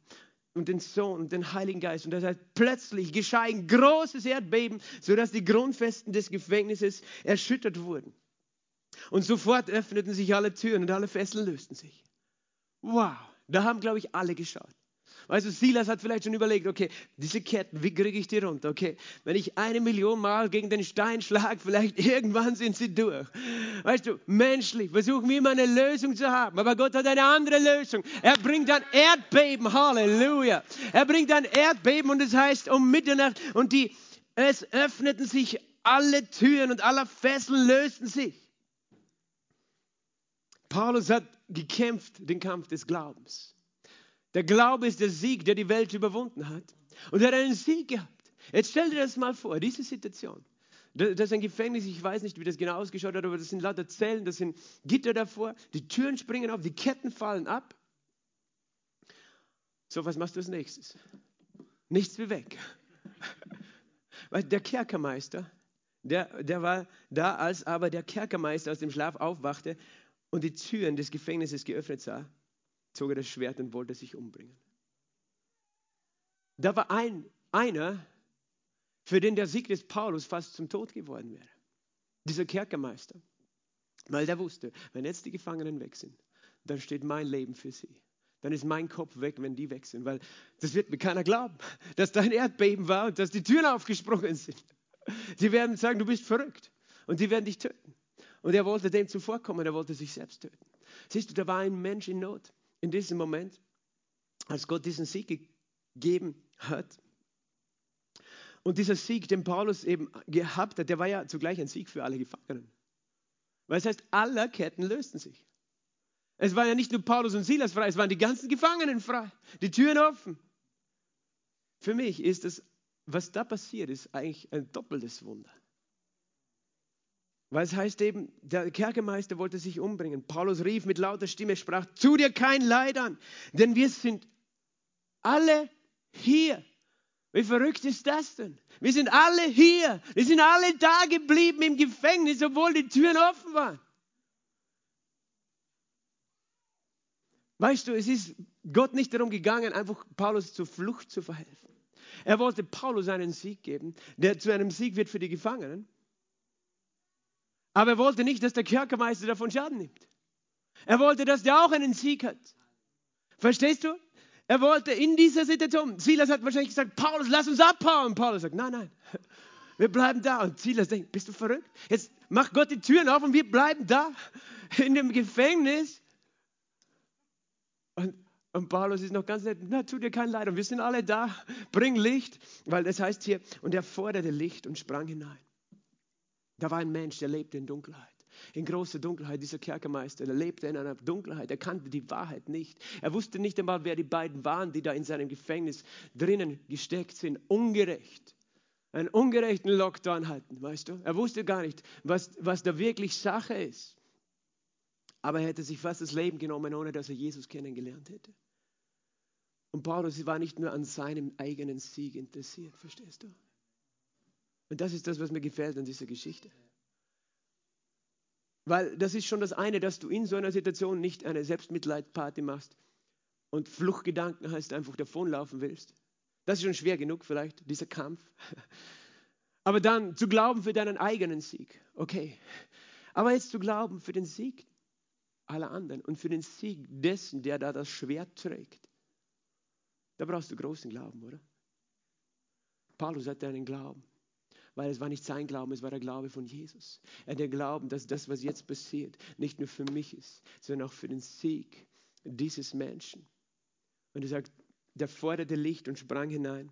und den Sohn und den Heiligen Geist. Und das heißt, plötzlich geschah ein großes Erdbeben, sodass die Grundfesten des Gefängnisses erschüttert wurden. Und sofort öffneten sich alle Türen und alle Fesseln lösten sich. Wow, da haben, glaube ich, alle geschaut. Weißt du, Silas hat vielleicht schon überlegt, okay, diese Ketten, wie kriege ich die runter? Okay, wenn ich eine Million Mal gegen den Stein schlage, vielleicht irgendwann sind sie durch. Weißt du, menschlich versuchen wir immer eine Lösung zu haben, aber Gott hat eine andere Lösung. Er bringt ein Erdbeben, Halleluja. Er bringt ein Erdbeben und es das heißt um Mitternacht und die, es öffneten sich alle Türen und alle Fesseln lösten sich. Paulus hat gekämpft den Kampf des Glaubens. Der Glaube ist der Sieg, der die Welt überwunden hat. Und er hat einen Sieg gehabt. Jetzt stell dir das mal vor, diese Situation. Das ist ein Gefängnis, ich weiß nicht, wie das genau ausgeschaut hat, aber das sind lauter Zellen, das sind Gitter davor, die Türen springen auf, die Ketten fallen ab. So, was machst du als nächstes? Nichts wie weg. Weil der Kerkermeister, der, der war da, als aber der Kerkermeister aus dem Schlaf aufwachte und die Türen des Gefängnisses geöffnet sah, zog er das Schwert und wollte sich umbringen. Da war ein, einer, für den der Sieg des Paulus fast zum Tod geworden wäre. Dieser Kerkermeister. Weil der wusste, wenn jetzt die Gefangenen weg sind, dann steht mein Leben für sie. Dann ist mein Kopf weg, wenn die weg sind. Weil das wird mir keiner glauben, dass da ein Erdbeben war und dass die Türen aufgesprungen sind. Sie werden sagen, du bist verrückt. Und die werden dich töten. Und er wollte dem zuvorkommen, er wollte sich selbst töten. Siehst du, da war ein Mensch in Not in diesem Moment, als Gott diesen Sieg gegeben hat. Und dieser Sieg, den Paulus eben gehabt hat, der war ja zugleich ein Sieg für alle Gefangenen. Weil es heißt, alle Ketten lösten sich. Es waren ja nicht nur Paulus und Silas frei, es waren die ganzen Gefangenen frei. Die Türen offen. Für mich ist es, was da passiert ist, eigentlich ein doppeltes Wunder. Weil es heißt eben, der Kerkermeister wollte sich umbringen. Paulus rief mit lauter Stimme, sprach, zu dir kein Leid an, denn wir sind alle hier. Wie verrückt ist das denn? Wir sind alle hier. Wir sind alle da geblieben im Gefängnis, obwohl die Türen offen waren. Weißt du, es ist Gott nicht darum gegangen, einfach Paulus zur Flucht zu verhelfen. Er wollte Paulus einen Sieg geben, der zu einem Sieg wird für die Gefangenen. Aber er wollte nicht, dass der Kerkermeister davon Schaden nimmt. Er wollte, dass der auch einen Sieg hat. Verstehst du? Er wollte in dieser Situation, Silas hat wahrscheinlich gesagt, Paulus, lass uns abhauen. Paulus sagt, nein, nein, wir bleiben da. Und Silas denkt, bist du verrückt? Jetzt macht Gott die Türen auf und wir bleiben da in dem Gefängnis. Und, Und Paulus ist noch ganz nett, na, tut dir kein Leid. Und wir sind alle da, bring Licht, weil das heißt hier, und er forderte Licht und sprang hinein. Da war ein Mensch, der lebte in Dunkelheit in großer Dunkelheit, dieser Kerkermeister, er lebte in einer Dunkelheit, er kannte die Wahrheit nicht. Er wusste nicht einmal, wer die beiden waren, die da in seinem Gefängnis drinnen gesteckt sind. Ungerecht. Einen ungerechten Lockdown halten, weißt du? Er wusste gar nicht, was, was da wirklich Sache ist. Aber er hätte sich fast das Leben genommen, ohne dass er Jesus kennengelernt hätte. Und Paulus war nicht nur an seinem eigenen Sieg interessiert, verstehst du? Und das ist das, was mir gefällt an dieser Geschichte. Weil das ist schon das eine, dass du in so einer Situation nicht eine Selbstmitleidparty machst und Fluchtgedanken heißt, einfach davonlaufen willst. Das ist schon schwer genug vielleicht, dieser Kampf. Aber dann zu glauben für deinen eigenen Sieg, okay. Aber jetzt zu glauben für den Sieg aller anderen und für den Sieg dessen, der da das Schwert trägt, da brauchst du großen Glauben, oder? Paulus hatte einen Glauben weil es war nicht sein Glauben, es war der Glaube von Jesus. Er hat den Glauben, dass das, was jetzt passiert, nicht nur für mich ist, sondern auch für den Sieg dieses Menschen. Und er sagt, der forderte Licht und sprang hinein.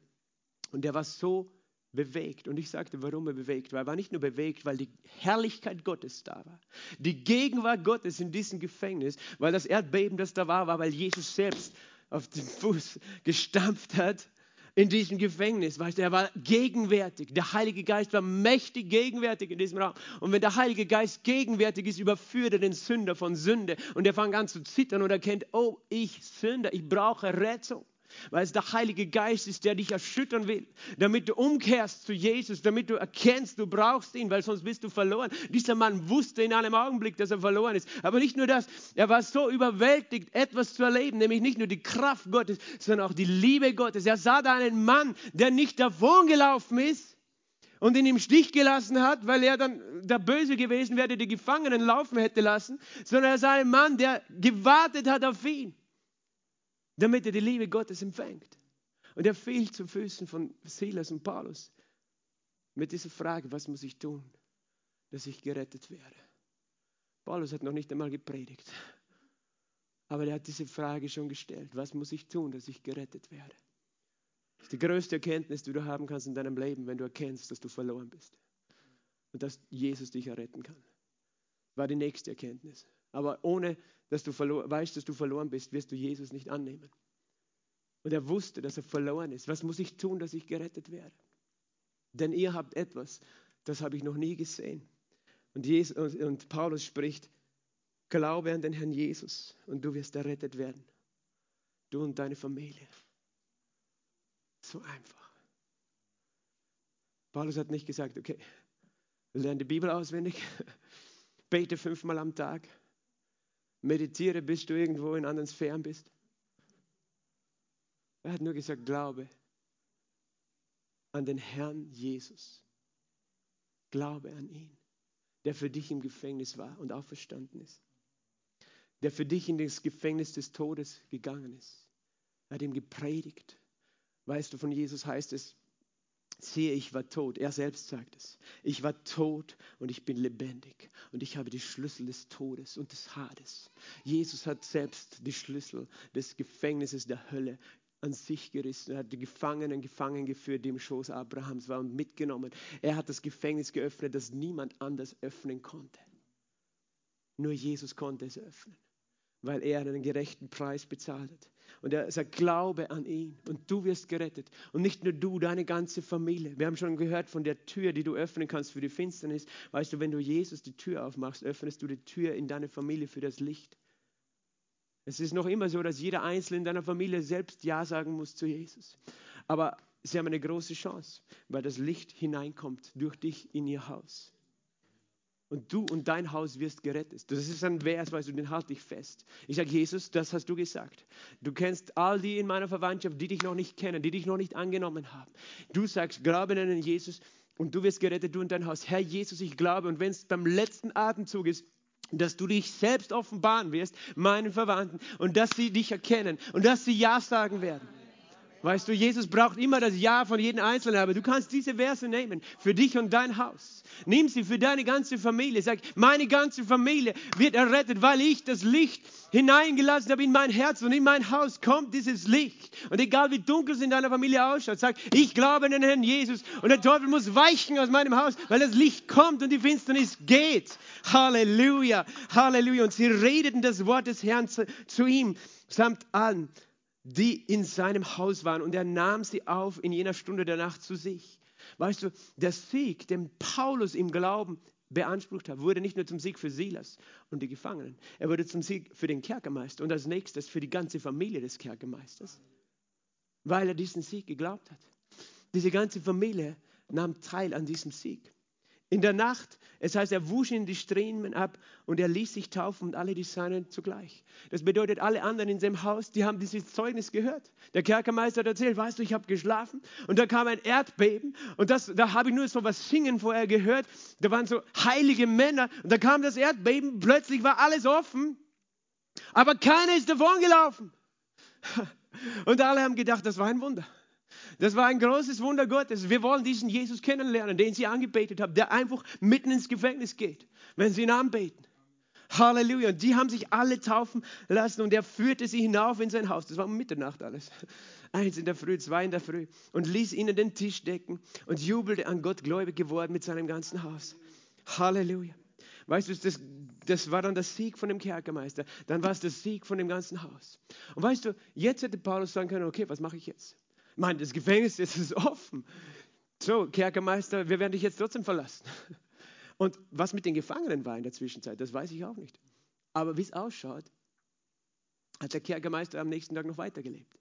Und er war so bewegt. Und ich sagte, warum er bewegt war. Er war nicht nur bewegt, weil die Herrlichkeit Gottes da war. Die Gegenwart Gottes in diesem Gefängnis, weil das Erdbeben, das da war, war, weil Jesus selbst auf den Fuß gestampft hat in diesem Gefängnis. Weißt du, er war gegenwärtig. Der Heilige Geist war mächtig gegenwärtig in diesem Raum. Und wenn der Heilige Geist gegenwärtig ist, überführt er den Sünder von Sünde. Und er fängt an zu zittern und erkennt, oh, ich Sünder, ich brauche Rettung weil es der Heilige Geist ist, der dich erschüttern will, damit du umkehrst zu Jesus, damit du erkennst, du brauchst ihn, weil sonst bist du verloren. Dieser Mann wusste in einem Augenblick, dass er verloren ist. Aber nicht nur das, er war so überwältigt, etwas zu erleben, nämlich nicht nur die Kraft Gottes, sondern auch die Liebe Gottes. Er sah da einen Mann, der nicht davon gelaufen ist, und ihn im Stich gelassen hat, weil er dann der Böse gewesen wäre, der die Gefangenen laufen hätte lassen, sondern er sah einen Mann, der gewartet hat auf ihn damit er die Liebe Gottes empfängt. Und er fiel zu Füßen von Silas und Paulus mit dieser Frage, was muss ich tun, dass ich gerettet werde? Paulus hat noch nicht einmal gepredigt, aber er hat diese Frage schon gestellt, was muss ich tun, dass ich gerettet werde? Das ist die größte Erkenntnis, die du haben kannst in deinem Leben, wenn du erkennst, dass du verloren bist und dass Jesus dich erretten kann. War die nächste Erkenntnis. Aber ohne, dass du weißt, dass du verloren bist, wirst du Jesus nicht annehmen. Und er wusste, dass er verloren ist. Was muss ich tun, dass ich gerettet werde? Denn ihr habt etwas, das habe ich noch nie gesehen. Und, Jesus, und Paulus spricht, glaube an den Herrn Jesus und du wirst errettet werden. Du und deine Familie. So einfach. Paulus hat nicht gesagt, okay, lerne die Bibel auswendig, bete fünfmal am Tag, meditiere, bis du irgendwo in anderen Sphären bist. Er hat nur gesagt, glaube an den Herrn Jesus. Glaube an ihn, der für dich im Gefängnis war und auferstanden ist. Der für dich in das Gefängnis des Todes gegangen ist. Er hat ihm gepredigt. Weißt du, von Jesus heißt es, siehe, ich war tot. Er selbst sagt es. Ich war tot und ich bin lebendig. Und ich habe die Schlüssel des Todes und des Hades. Jesus hat selbst die Schlüssel des Gefängnisses der Hölle an sich gerissen. Er hat die Gefangenen gefangen geführt, die im Schoß Abrahams waren und mitgenommen. Er hat das Gefängnis geöffnet, das niemand anders öffnen konnte. Nur Jesus konnte es öffnen weil er einen gerechten Preis bezahlt hat. Und er sagt, glaube an ihn und du wirst gerettet. Und nicht nur du, deine ganze Familie. Wir haben schon gehört von der Tür, die du öffnen kannst für die Finsternis. Weißt du, wenn du Jesus die Tür aufmachst, öffnest du die Tür in deine Familie für das Licht. Es ist noch immer so, dass jeder Einzelne in deiner Familie selbst Ja sagen muss zu Jesus. Aber sie haben eine große Chance, weil das Licht hineinkommt durch dich in ihr Haus und du und dein Haus wirst gerettet. Das ist ein Vers, weißt du, den halte ich fest. Ich sage, Jesus, das hast du gesagt. Du kennst all die in meiner Verwandtschaft, die dich noch nicht kennen, die dich noch nicht angenommen haben. Du sagst, glaube an Jesus und du wirst gerettet, du und dein Haus. Herr Jesus, ich glaube und wenn es beim letzten Atemzug ist, dass du dich selbst offenbaren wirst, meinen Verwandten, und dass sie dich erkennen und dass sie Ja sagen werden. Weißt du, Jesus braucht immer das Ja von jedem Einzelnen, aber du kannst diese Verse nehmen für dich und dein Haus. Nimm sie für deine ganze Familie. Sag, meine ganze Familie wird errettet, weil ich das Licht hineingelassen habe in mein Herz und in mein Haus kommt dieses Licht. Und egal wie dunkel es in deiner Familie ausschaut, sag, ich glaube in den Herrn Jesus und der Teufel muss weichen aus meinem Haus, weil das Licht kommt und die Finsternis geht. Halleluja, Halleluja. Und sie redeten das Wort des Herrn zu, zu ihm samt an die in seinem Haus waren. Und er nahm sie auf in jener Stunde der Nacht zu sich. Weißt du, der Sieg, den Paulus im Glauben beansprucht hat, wurde nicht nur zum Sieg für Silas und die Gefangenen, er wurde zum Sieg für den Kerkermeister und als nächstes für die ganze Familie des Kerkermeisters, weil er diesen Sieg geglaubt hat. Diese ganze Familie nahm teil an diesem Sieg. In der Nacht, es heißt, er wusch in die Striemen ab und er ließ sich taufen und alle die Seinen zugleich. Das bedeutet, alle anderen in seinem Haus, die haben dieses Zeugnis gehört. Der Kerkermeister hat erzählt, weißt du, ich habe geschlafen und da kam ein Erdbeben und das, da habe ich nur so was Singen vorher gehört. Da waren so heilige Männer und da kam das Erdbeben, plötzlich war alles offen, aber keiner ist davon gelaufen. Und alle haben gedacht, das war ein Wunder. Das war ein großes Wunder Gottes. Wir wollen diesen Jesus kennenlernen, den sie angebetet haben, der einfach mitten ins Gefängnis geht, wenn sie ihn anbeten. Halleluja. Und die haben sich alle taufen lassen und er führte sie hinauf in sein Haus. Das war um Mitternacht alles. Eins in der Früh, zwei in der Früh. Und ließ ihnen den Tisch decken und jubelte an Gott gläubig geworden mit seinem ganzen Haus. Halleluja. Weißt du, das, das war dann der Sieg von dem Kerkermeister. Dann war es der Sieg von dem ganzen Haus. Und weißt du, jetzt hätte Paulus sagen können, okay, was mache ich jetzt? Meine, das Gefängnis ist, ist offen. So, Kerkermeister, wir werden dich jetzt trotzdem verlassen. Und was mit den Gefangenen war in der Zwischenzeit, das weiß ich auch nicht. Aber wie es ausschaut, hat der Kerkermeister am nächsten Tag noch weitergelebt.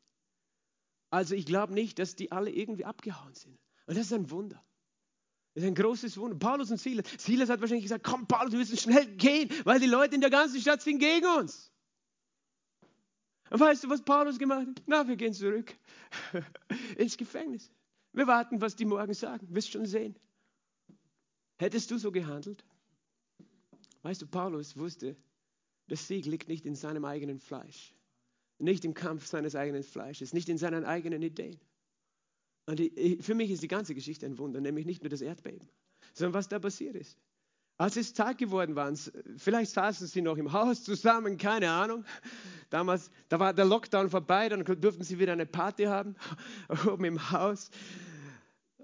Also ich glaube nicht, dass die alle irgendwie abgehauen sind. Und das ist ein Wunder. Das ist ein großes Wunder. Paulus und Silas. Silas hat wahrscheinlich gesagt, komm Paulus, wir müssen schnell gehen, weil die Leute in der ganzen Stadt sind gegen uns. Und weißt du, was Paulus gemacht hat? Na, wir gehen zurück ins Gefängnis. Wir warten, was die morgen sagen. Wirst schon sehen. Hättest du so gehandelt? Weißt du, Paulus wusste, der Sieg liegt nicht in seinem eigenen Fleisch, nicht im Kampf seines eigenen Fleisches, nicht in seinen eigenen Ideen. Und für mich ist die ganze Geschichte ein Wunder, nämlich nicht nur das Erdbeben, sondern was da passiert ist. Als es Tag geworden war, vielleicht saßen sie noch im Haus zusammen, keine Ahnung. Damals, da war der Lockdown vorbei, dann durften sie wieder eine Party haben, oben im Haus.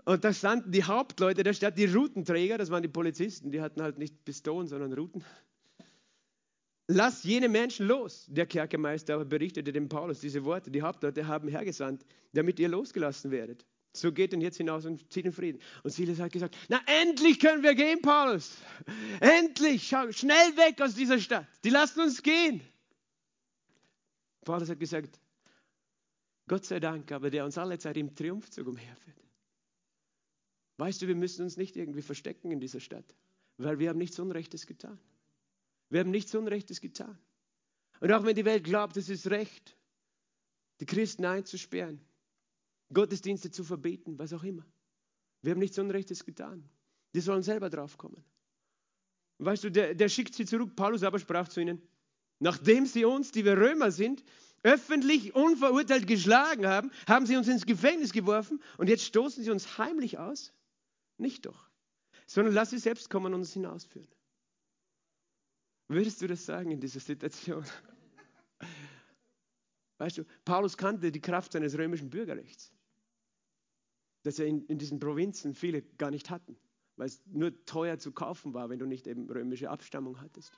Und da standen die Hauptleute der Stadt, die Routenträger, das waren die Polizisten, die hatten halt nicht Pistolen, sondern Routen. Lass jene Menschen los. Der Kerkermeister aber berichtete dem Paulus diese Worte, die Hauptleute haben hergesandt, damit ihr losgelassen werdet. So geht denn jetzt hinaus und zieht in Frieden. Und Silas hat gesagt, na endlich können wir gehen, Paulus. Endlich, schau, schnell weg aus dieser Stadt. Die lassen uns gehen. Paulus hat gesagt, Gott sei Dank, aber der uns alle Zeit im Triumphzug umherführt. Weißt du, wir müssen uns nicht irgendwie verstecken in dieser Stadt, weil wir haben nichts Unrechtes getan. Wir haben nichts Unrechtes getan. Und auch wenn die Welt glaubt, es ist recht, die Christen einzusperren, Gottesdienste zu verbieten, was auch immer. Wir haben nichts Unrechtes getan. Die sollen selber draufkommen. Weißt du, der, der schickt sie zurück. Paulus aber sprach zu ihnen, nachdem sie uns, die wir Römer sind, öffentlich unverurteilt geschlagen haben, haben sie uns ins Gefängnis geworfen und jetzt stoßen sie uns heimlich aus? Nicht doch, sondern lass sie selbst kommen und uns hinausführen. Würdest du das sagen in dieser Situation? Weißt du, Paulus kannte die Kraft seines römischen Bürgerrechts dass er in, in diesen Provinzen viele gar nicht hatten, weil es nur teuer zu kaufen war, wenn du nicht eben römische Abstammung hattest.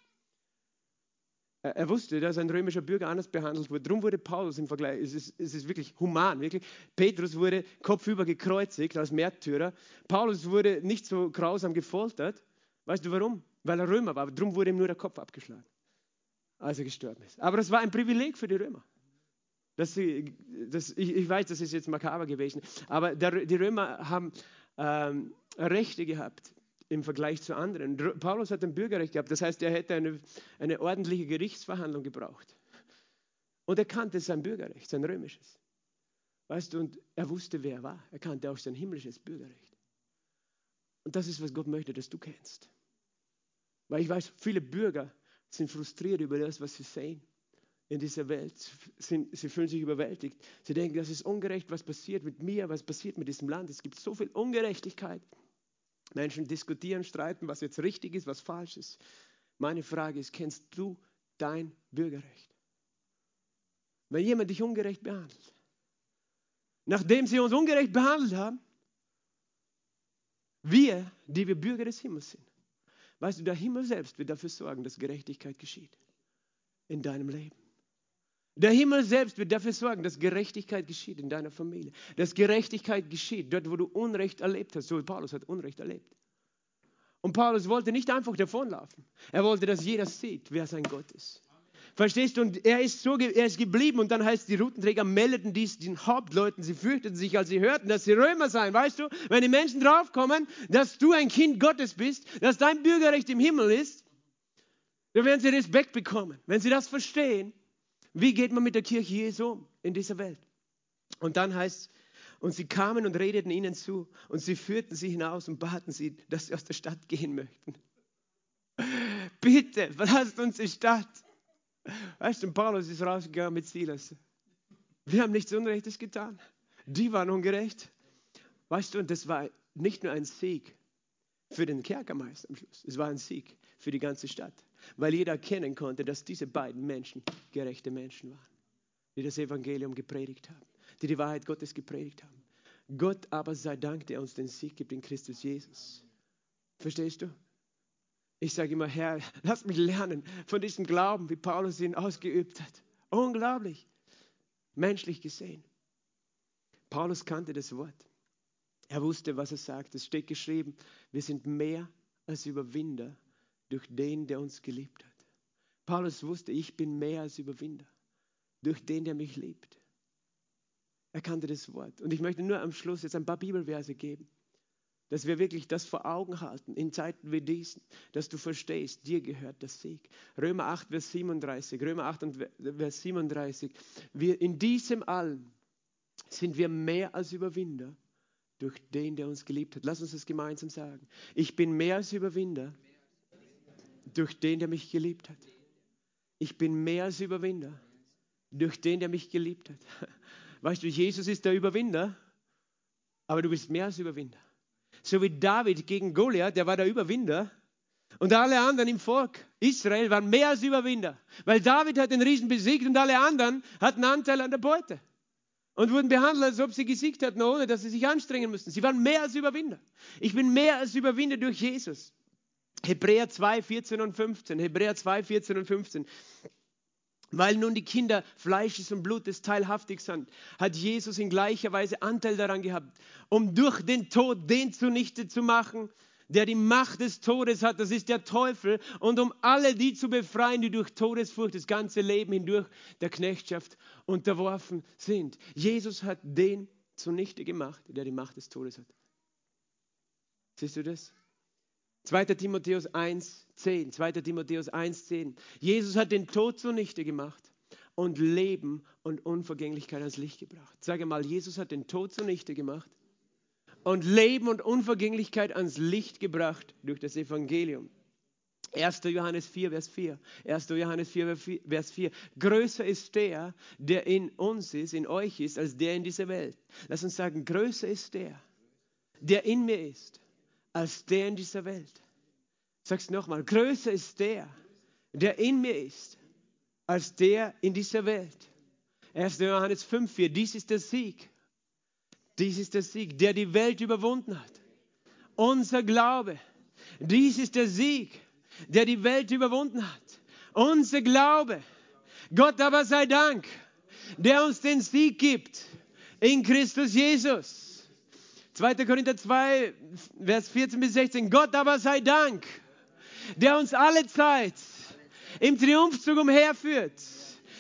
Er, wusste, dass ein römischer Bürger anders behandelt wurde. Darum wurde Paulus im Vergleich, es ist, es ist wirklich human, wirklich. Petrus wurde kopfüber gekreuzigt als Märtyrer. Paulus wurde nicht so grausam gefoltert. Weißt du warum? Weil er Römer war. Darum wurde ihm nur der Kopf abgeschlagen, als er gestorben ist. Aber das war ein Privileg für die Römer. Das, das, ich, ich, weiß, das ist jetzt makaber gewesen, aber der, die Römer haben ähm, Rechte gehabt im Vergleich zu anderen. Paulus hat ein Bürgerrecht gehabt, das heißt, er hätte eine, eine ordentliche Gerichtsverhandlung gebraucht. Und er kannte sein Bürgerrecht, sein römisches. Weißt du, und er wusste, wer er war. Er kannte auch sein himmlisches Bürgerrecht. Und das ist, was Gott möchte, dass du kennst. Weil ich weiß, viele Bürger sind frustriert über das, was sie sehen. In dieser Welt. Sind, sie fühlen sich überwältigt. Sie denken, das ist ungerecht, was passiert mit mir, was passiert mit diesem Land. Es gibt so viel Ungerechtigkeit. Menschen diskutieren, streiten, was jetzt richtig ist, was falsch ist. Meine Frage ist, kennst du dein Bürgerrecht? Wenn jemand dich ungerecht behandelt, nachdem sie uns ungerecht behandelt haben, wir, die wir Bürger des Himmels sind, weißt du, der Himmel selbst wird dafür sorgen, dass Gerechtigkeit geschieht in deinem Leben. Der Himmel selbst wird dafür sorgen, dass Gerechtigkeit geschieht in deiner Familie. Dass Gerechtigkeit geschieht dort, wo du Unrecht erlebt hast. So wie Paulus hat Unrecht erlebt. Und Paulus wollte nicht einfach davonlaufen. Er wollte, dass jeder sieht, wer sein Gott ist. Verstehst du? Und er ist so, er ist geblieben und dann heißt die Routenträger meldeten dies den Hauptleuten. Sie fürchteten sich, als sie hörten, dass sie Römer seien. Weißt du, wenn die Menschen draufkommen, dass du ein Kind Gottes bist, dass dein Bürgerrecht im Himmel ist, dann werden sie Respekt bekommen. Wenn sie das verstehen, wie geht man mit der Kirche Jesu in dieser Welt? Und dann heißt es, und sie kamen und redeten ihnen zu und sie führten sie hinaus und baten sie, dass sie aus der Stadt gehen möchten. Bitte, verlasst uns die Stadt. Weißt du, Paulus ist rausgegangen mit Silas. Wir haben nichts Unrechtes getan. Die waren ungerecht. Weißt du, und das war nicht nur ein Sieg für den Kerkermeister am Schluss. Es war ein Sieg für die ganze Stadt, weil jeder erkennen konnte, dass diese beiden Menschen gerechte Menschen waren, die das Evangelium gepredigt haben, die die Wahrheit Gottes gepredigt haben. Gott aber sei Dank, der uns den Sieg gibt in Christus Jesus. Verstehst du? Ich sage immer, Herr, lass mich lernen von diesem Glauben, wie Paulus ihn ausgeübt hat. Unglaublich, menschlich gesehen. Paulus kannte das Wort. Er wusste, was er sagt. Es steht geschrieben, wir sind mehr als Überwinder durch den, der uns geliebt hat. Paulus wusste, ich bin mehr als Überwinder durch den, der mich liebt. Er kannte das Wort. Und ich möchte nur am Schluss jetzt ein paar Bibelverse geben dass wir wirklich das vor Augen halten in Zeiten wie diesen, dass du verstehst, dir gehört der Sieg. Römer 8, Vers 37, Römer 8, Vers 37. Wir, in diesem allen sind wir mehr als Überwinder durch den, der uns geliebt hat. Lass uns das gemeinsam sagen. Ich bin mehr als Überwinder durch den, der mich geliebt hat. Ich bin mehr als Überwinder durch den, der mich geliebt hat. Weißt du, Jesus ist der Überwinder, aber du bist mehr als Überwinder. So wie David gegen Goliath, der war der Überwinder. Und alle anderen im Volk Israel waren mehr als Überwinder. Weil David hat den Riesen besiegt und alle anderen hatten Anteil an der Beute. Und wurden behandelt, als ob sie gesiegt hatten, ohne dass sie sich anstrengen mussten. Sie waren mehr als Überwinder. Ich bin mehr als Überwinder durch Jesus. Hebräer 2, 14 und 15. Hebräer 2, 14 und 15. Weil nun die Kinder Fleisches und Blutes teilhaftig sind, hat Jesus in gleicher Weise Anteil daran gehabt, um durch den Tod den zunichte zu machen, der die Macht des Todes hat, das ist der Teufel, und um alle die zu befreien, die durch Todesfurcht das ganze Leben hindurch der Knechtschaft unterworfen sind. Jesus hat den zunichte gemacht, der die Macht des Todes hat. Siehst du das? 2. Timotheus 1, 10. 2. Timotheus 1, 10. Jesus hat den Tod zunichte gemacht und Leben und Unvergänglichkeit ans Licht gebracht. Sage mal, Jesus hat den Tod zunichte gemacht und Leben und Unvergänglichkeit ans Licht gebracht durch das Evangelium. 1. Johannes 4, Vers 4. 1. Johannes 4, Vers 4. Größer ist der, der in uns ist, in euch ist, als der in dieser Welt. Lass uns sagen, größer ist der, der in mir ist, als der in dieser Welt. Sag's nochmal, größer ist der, der in mir ist, als der in dieser Welt. 1. Johannes 5, 4, dies ist der Sieg. Dies ist der Sieg, der die Welt überwunden hat. Unser Glaube. Dies ist der Sieg, der die Welt überwunden hat. Unser Glaube. Gott aber sei Dank, der uns den Sieg gibt in Christus Jesus. 2. Korinther 2, Vers 14 bis 16. Gott aber sei Dank, der uns alle Zeit im Triumphzug umherführt.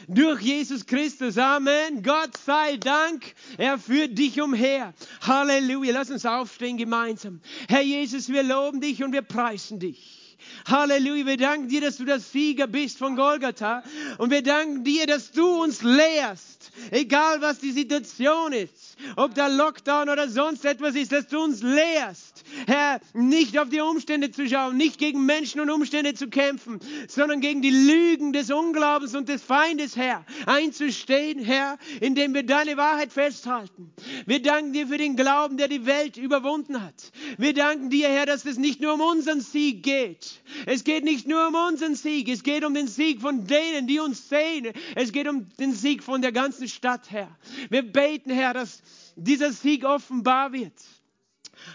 Durch Jesus Christus. Amen. Gott sei Dank. Er führt dich umher. Halleluja. Lass uns aufstehen gemeinsam. Herr Jesus, wir loben dich und wir preisen dich. Halleluja. Wir danken dir, dass du der Sieger bist von Golgatha. Und wir danken dir, dass du uns lehrst. Egal was die Situation ist ob da Lockdown oder sonst etwas ist, dass du uns lehrst, Herr, nicht auf die Umstände zu schauen, nicht gegen Menschen und Umstände zu kämpfen, sondern gegen die Lügen des Unglaubens und des Feindes, Herr, einzustehen, Herr, indem wir deine Wahrheit festhalten. Wir danken dir für den Glauben, der die Welt überwunden hat. Wir danken dir, Herr, dass es nicht nur um unseren Sieg geht. Es geht nicht nur um unseren Sieg, es geht um den Sieg von denen, die uns sehen. Es geht um den Sieg von der ganzen Stadt, Herr. Wir beten, Herr, dass dieser Sieg offenbar wird.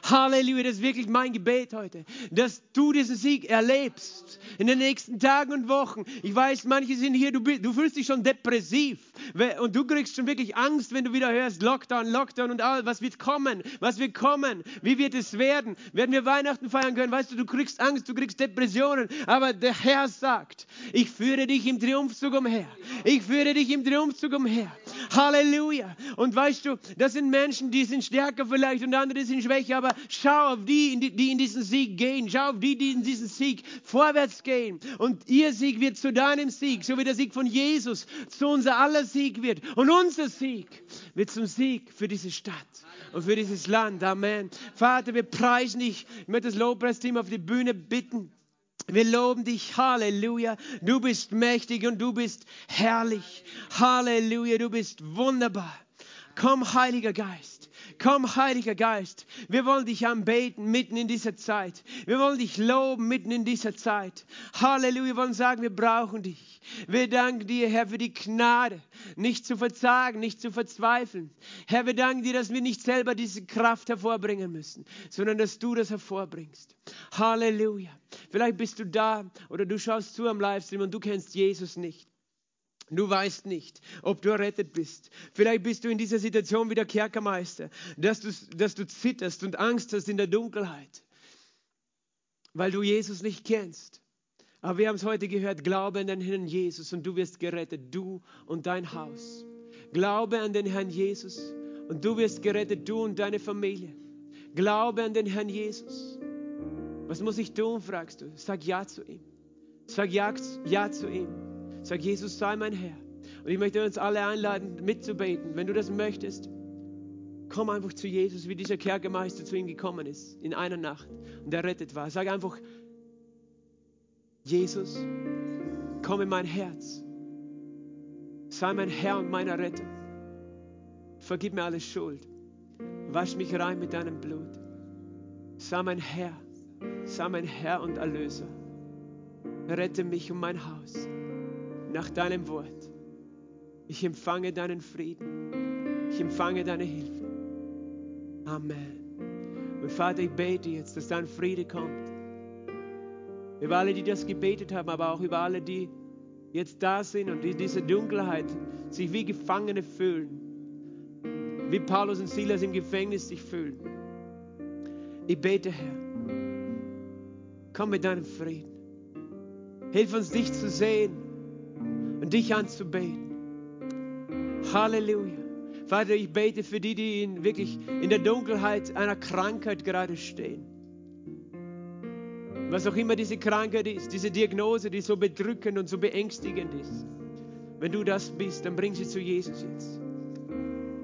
Halleluja, das ist wirklich mein Gebet heute, dass du diesen Sieg erlebst in den nächsten Tagen und Wochen. Ich weiß, manche sind hier, du, du fühlst dich schon depressiv und du kriegst schon wirklich Angst, wenn du wieder hörst, Lockdown, Lockdown und all, was wird kommen, was wird kommen, wie wird es werden, werden wir Weihnachten feiern können, weißt du, du kriegst Angst, du kriegst Depressionen, aber der Herr sagt, ich führe dich im Triumphzug umher, ich führe dich im Triumphzug umher. Halleluja. Und weißt du, das sind Menschen, die sind stärker vielleicht und andere sind schwächer, aber schau auf die, die in diesen Sieg gehen. Schau auf die, die in diesen Sieg vorwärts gehen. Und ihr Sieg wird zu deinem Sieg, so wie der Sieg von Jesus zu unser aller Sieg wird. Und unser Sieg wird zum Sieg für diese Stadt und für dieses Land. Amen. Vater, wir preisen dich. Ich möchte das Lobpreisteam auf die Bühne bitten. Wir loben dich, Halleluja. Du bist mächtig und du bist herrlich. Halleluja, du bist wunderbar. Komm, Heiliger Geist. Komm, Heiliger Geist, wir wollen dich anbeten mitten in dieser Zeit. Wir wollen dich loben mitten in dieser Zeit. Halleluja, wir wollen sagen, wir brauchen dich. Wir danken dir, Herr, für die Gnade, nicht zu verzagen, nicht zu verzweifeln. Herr, wir danken dir, dass wir nicht selber diese Kraft hervorbringen müssen, sondern dass du das hervorbringst. Halleluja. Vielleicht bist du da oder du schaust zu am Livestream und du kennst Jesus nicht. Du weißt nicht, ob du errettet bist. Vielleicht bist du in dieser Situation wie der Kerkermeister, dass du, dass du zitterst und Angst hast in der Dunkelheit, weil du Jesus nicht kennst. Aber wir haben es heute gehört, glaube an den Herrn Jesus und du wirst gerettet, du und dein Haus. Glaube an den Herrn Jesus und du wirst gerettet, du und deine Familie. Glaube an den Herrn Jesus. Was muss ich tun, fragst du? Sag Ja zu ihm. Sag Ja, ja zu ihm. Sag, Jesus, sei mein Herr. Und ich möchte uns alle einladen, mitzubeten. Wenn du das möchtest, komm einfach zu Jesus, wie dieser Kerkermeister zu ihm gekommen ist, in einer Nacht und er rettet war. Sag einfach, Jesus, komm in mein Herz. Sei mein Herr und mein Retter. Vergib mir alle Schuld. Wasch mich rein mit deinem Blut. Sei mein Herr. Sei mein Herr und Erlöser. Rette mich und mein Haus nach deinem Wort. Ich empfange deinen Frieden. Ich empfange deine Hilfe. Amen. Und Vater, ich bete jetzt, dass dein Friede kommt. Über alle, die das gebetet haben, aber auch über alle, die jetzt da sind und in dieser Dunkelheit sich wie Gefangene fühlen. Wie Paulus und Silas im Gefängnis sich fühlen. Ich bete, Herr, komm mit deinem Frieden. Hilf uns, dich zu sehen und dich anzubeten. Halleluja. Vater, ich bete für die, die in, wirklich in der Dunkelheit einer Krankheit gerade stehen. Was auch immer diese Krankheit ist, diese Diagnose, die so bedrückend und so beängstigend ist. Wenn du das bist, dann bring sie zu Jesus jetzt.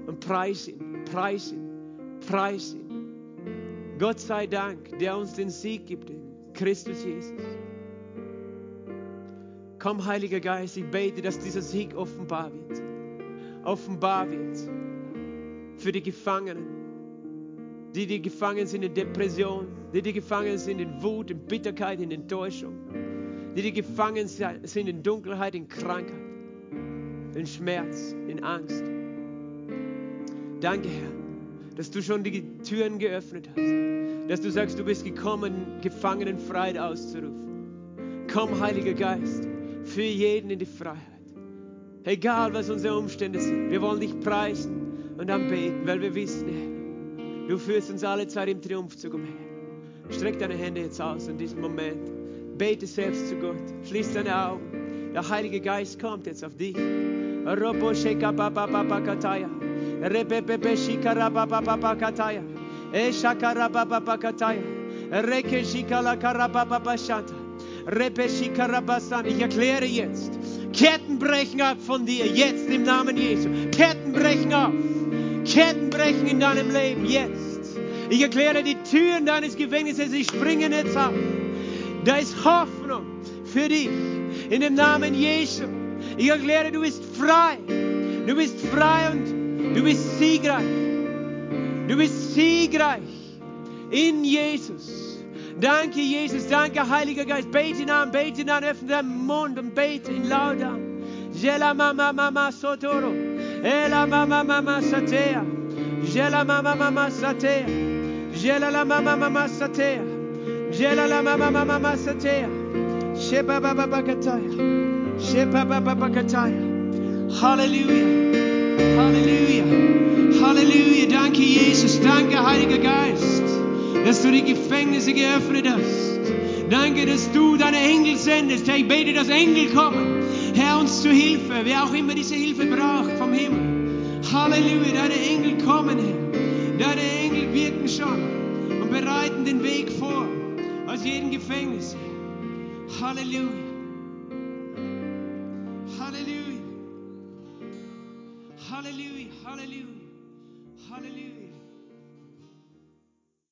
Und preis ihn, preis ihn, preis ihn. Gott sei Dank, der uns den Sieg gibt Christus Jesus. Komm, Heiliger Geist, ich bete, dass dieser Sieg offenbar wird. Offenbar wird für die Gefangenen, die, die gefangen sind in Depression, die, die gefangen sind in Wut, in Bitterkeit, in Enttäuschung, die, die gefangen sind in Dunkelheit, in Krankheit, in Schmerz, in Angst. Danke, Herr, dass du schon die Türen geöffnet hast, dass du sagst, du bist gekommen, Gefangenen Freiheit auszurufen. Komm, Heiliger Geist, für jeden in die Freiheit. Egal, was unsere Umstände sind. Wir wollen dich preisen und anbeten, weil wir wissen, Herr, du führst uns alle Zeit im Triumphzug umher. Streck deine Hände jetzt aus in diesem Moment. Bete selbst zu Gott. Schließ deine Augen. Der Heilige Geist kommt jetzt auf dich. Robo sheka papa kataya. Repepepe shikara papa papa kataya. E shakara papa papa kataya. Reke shikala karapa papa shanta. Ich erkläre jetzt, Ketten brechen ab von dir, jetzt im Namen Jesu. Ketten brechen ab. Ketten brechen in deinem Leben, jetzt. Ich erkläre die Türen deines Gefängnisses, sie springen jetzt auf. Da ist Hoffnung für dich. In dem Namen Jesu. Ich erkläre, du bist frei. Du bist frei und du bist siegreich. Du bist siegreich in Jesus. Danke, Jesus. Danke, Heiliger Geist. Bete ihn an, bete ihn an. Öffne deinen Mund und bete ihn laut an. Jela mama mama sotoro. Ela mama mama satea. Jela mama mama satea. Jela la mama mama satea. Jela la mama mama satea. Sheba baba bakataya. Sheba baba bakataya. Halleluja. Halleluja. Halleluja. Danke, Jesus. Danke, Heiliger Geist, dass du die Gefängnisse geöffnet hast. Danke, dass du deine Engel sendest. Herr, ich bete, dass Engel kommen. Herr, uns zu Hilfe, wer auch immer diese Hilfe braucht vom Himmel. Halleluja. Deine Engel kommen, Herr. Deine Engel wirken schon und bereiten den Weg vor aus jedem Gefängnis. Halleluja. Halleluja. Halleluja. Halleluja. Halleluja.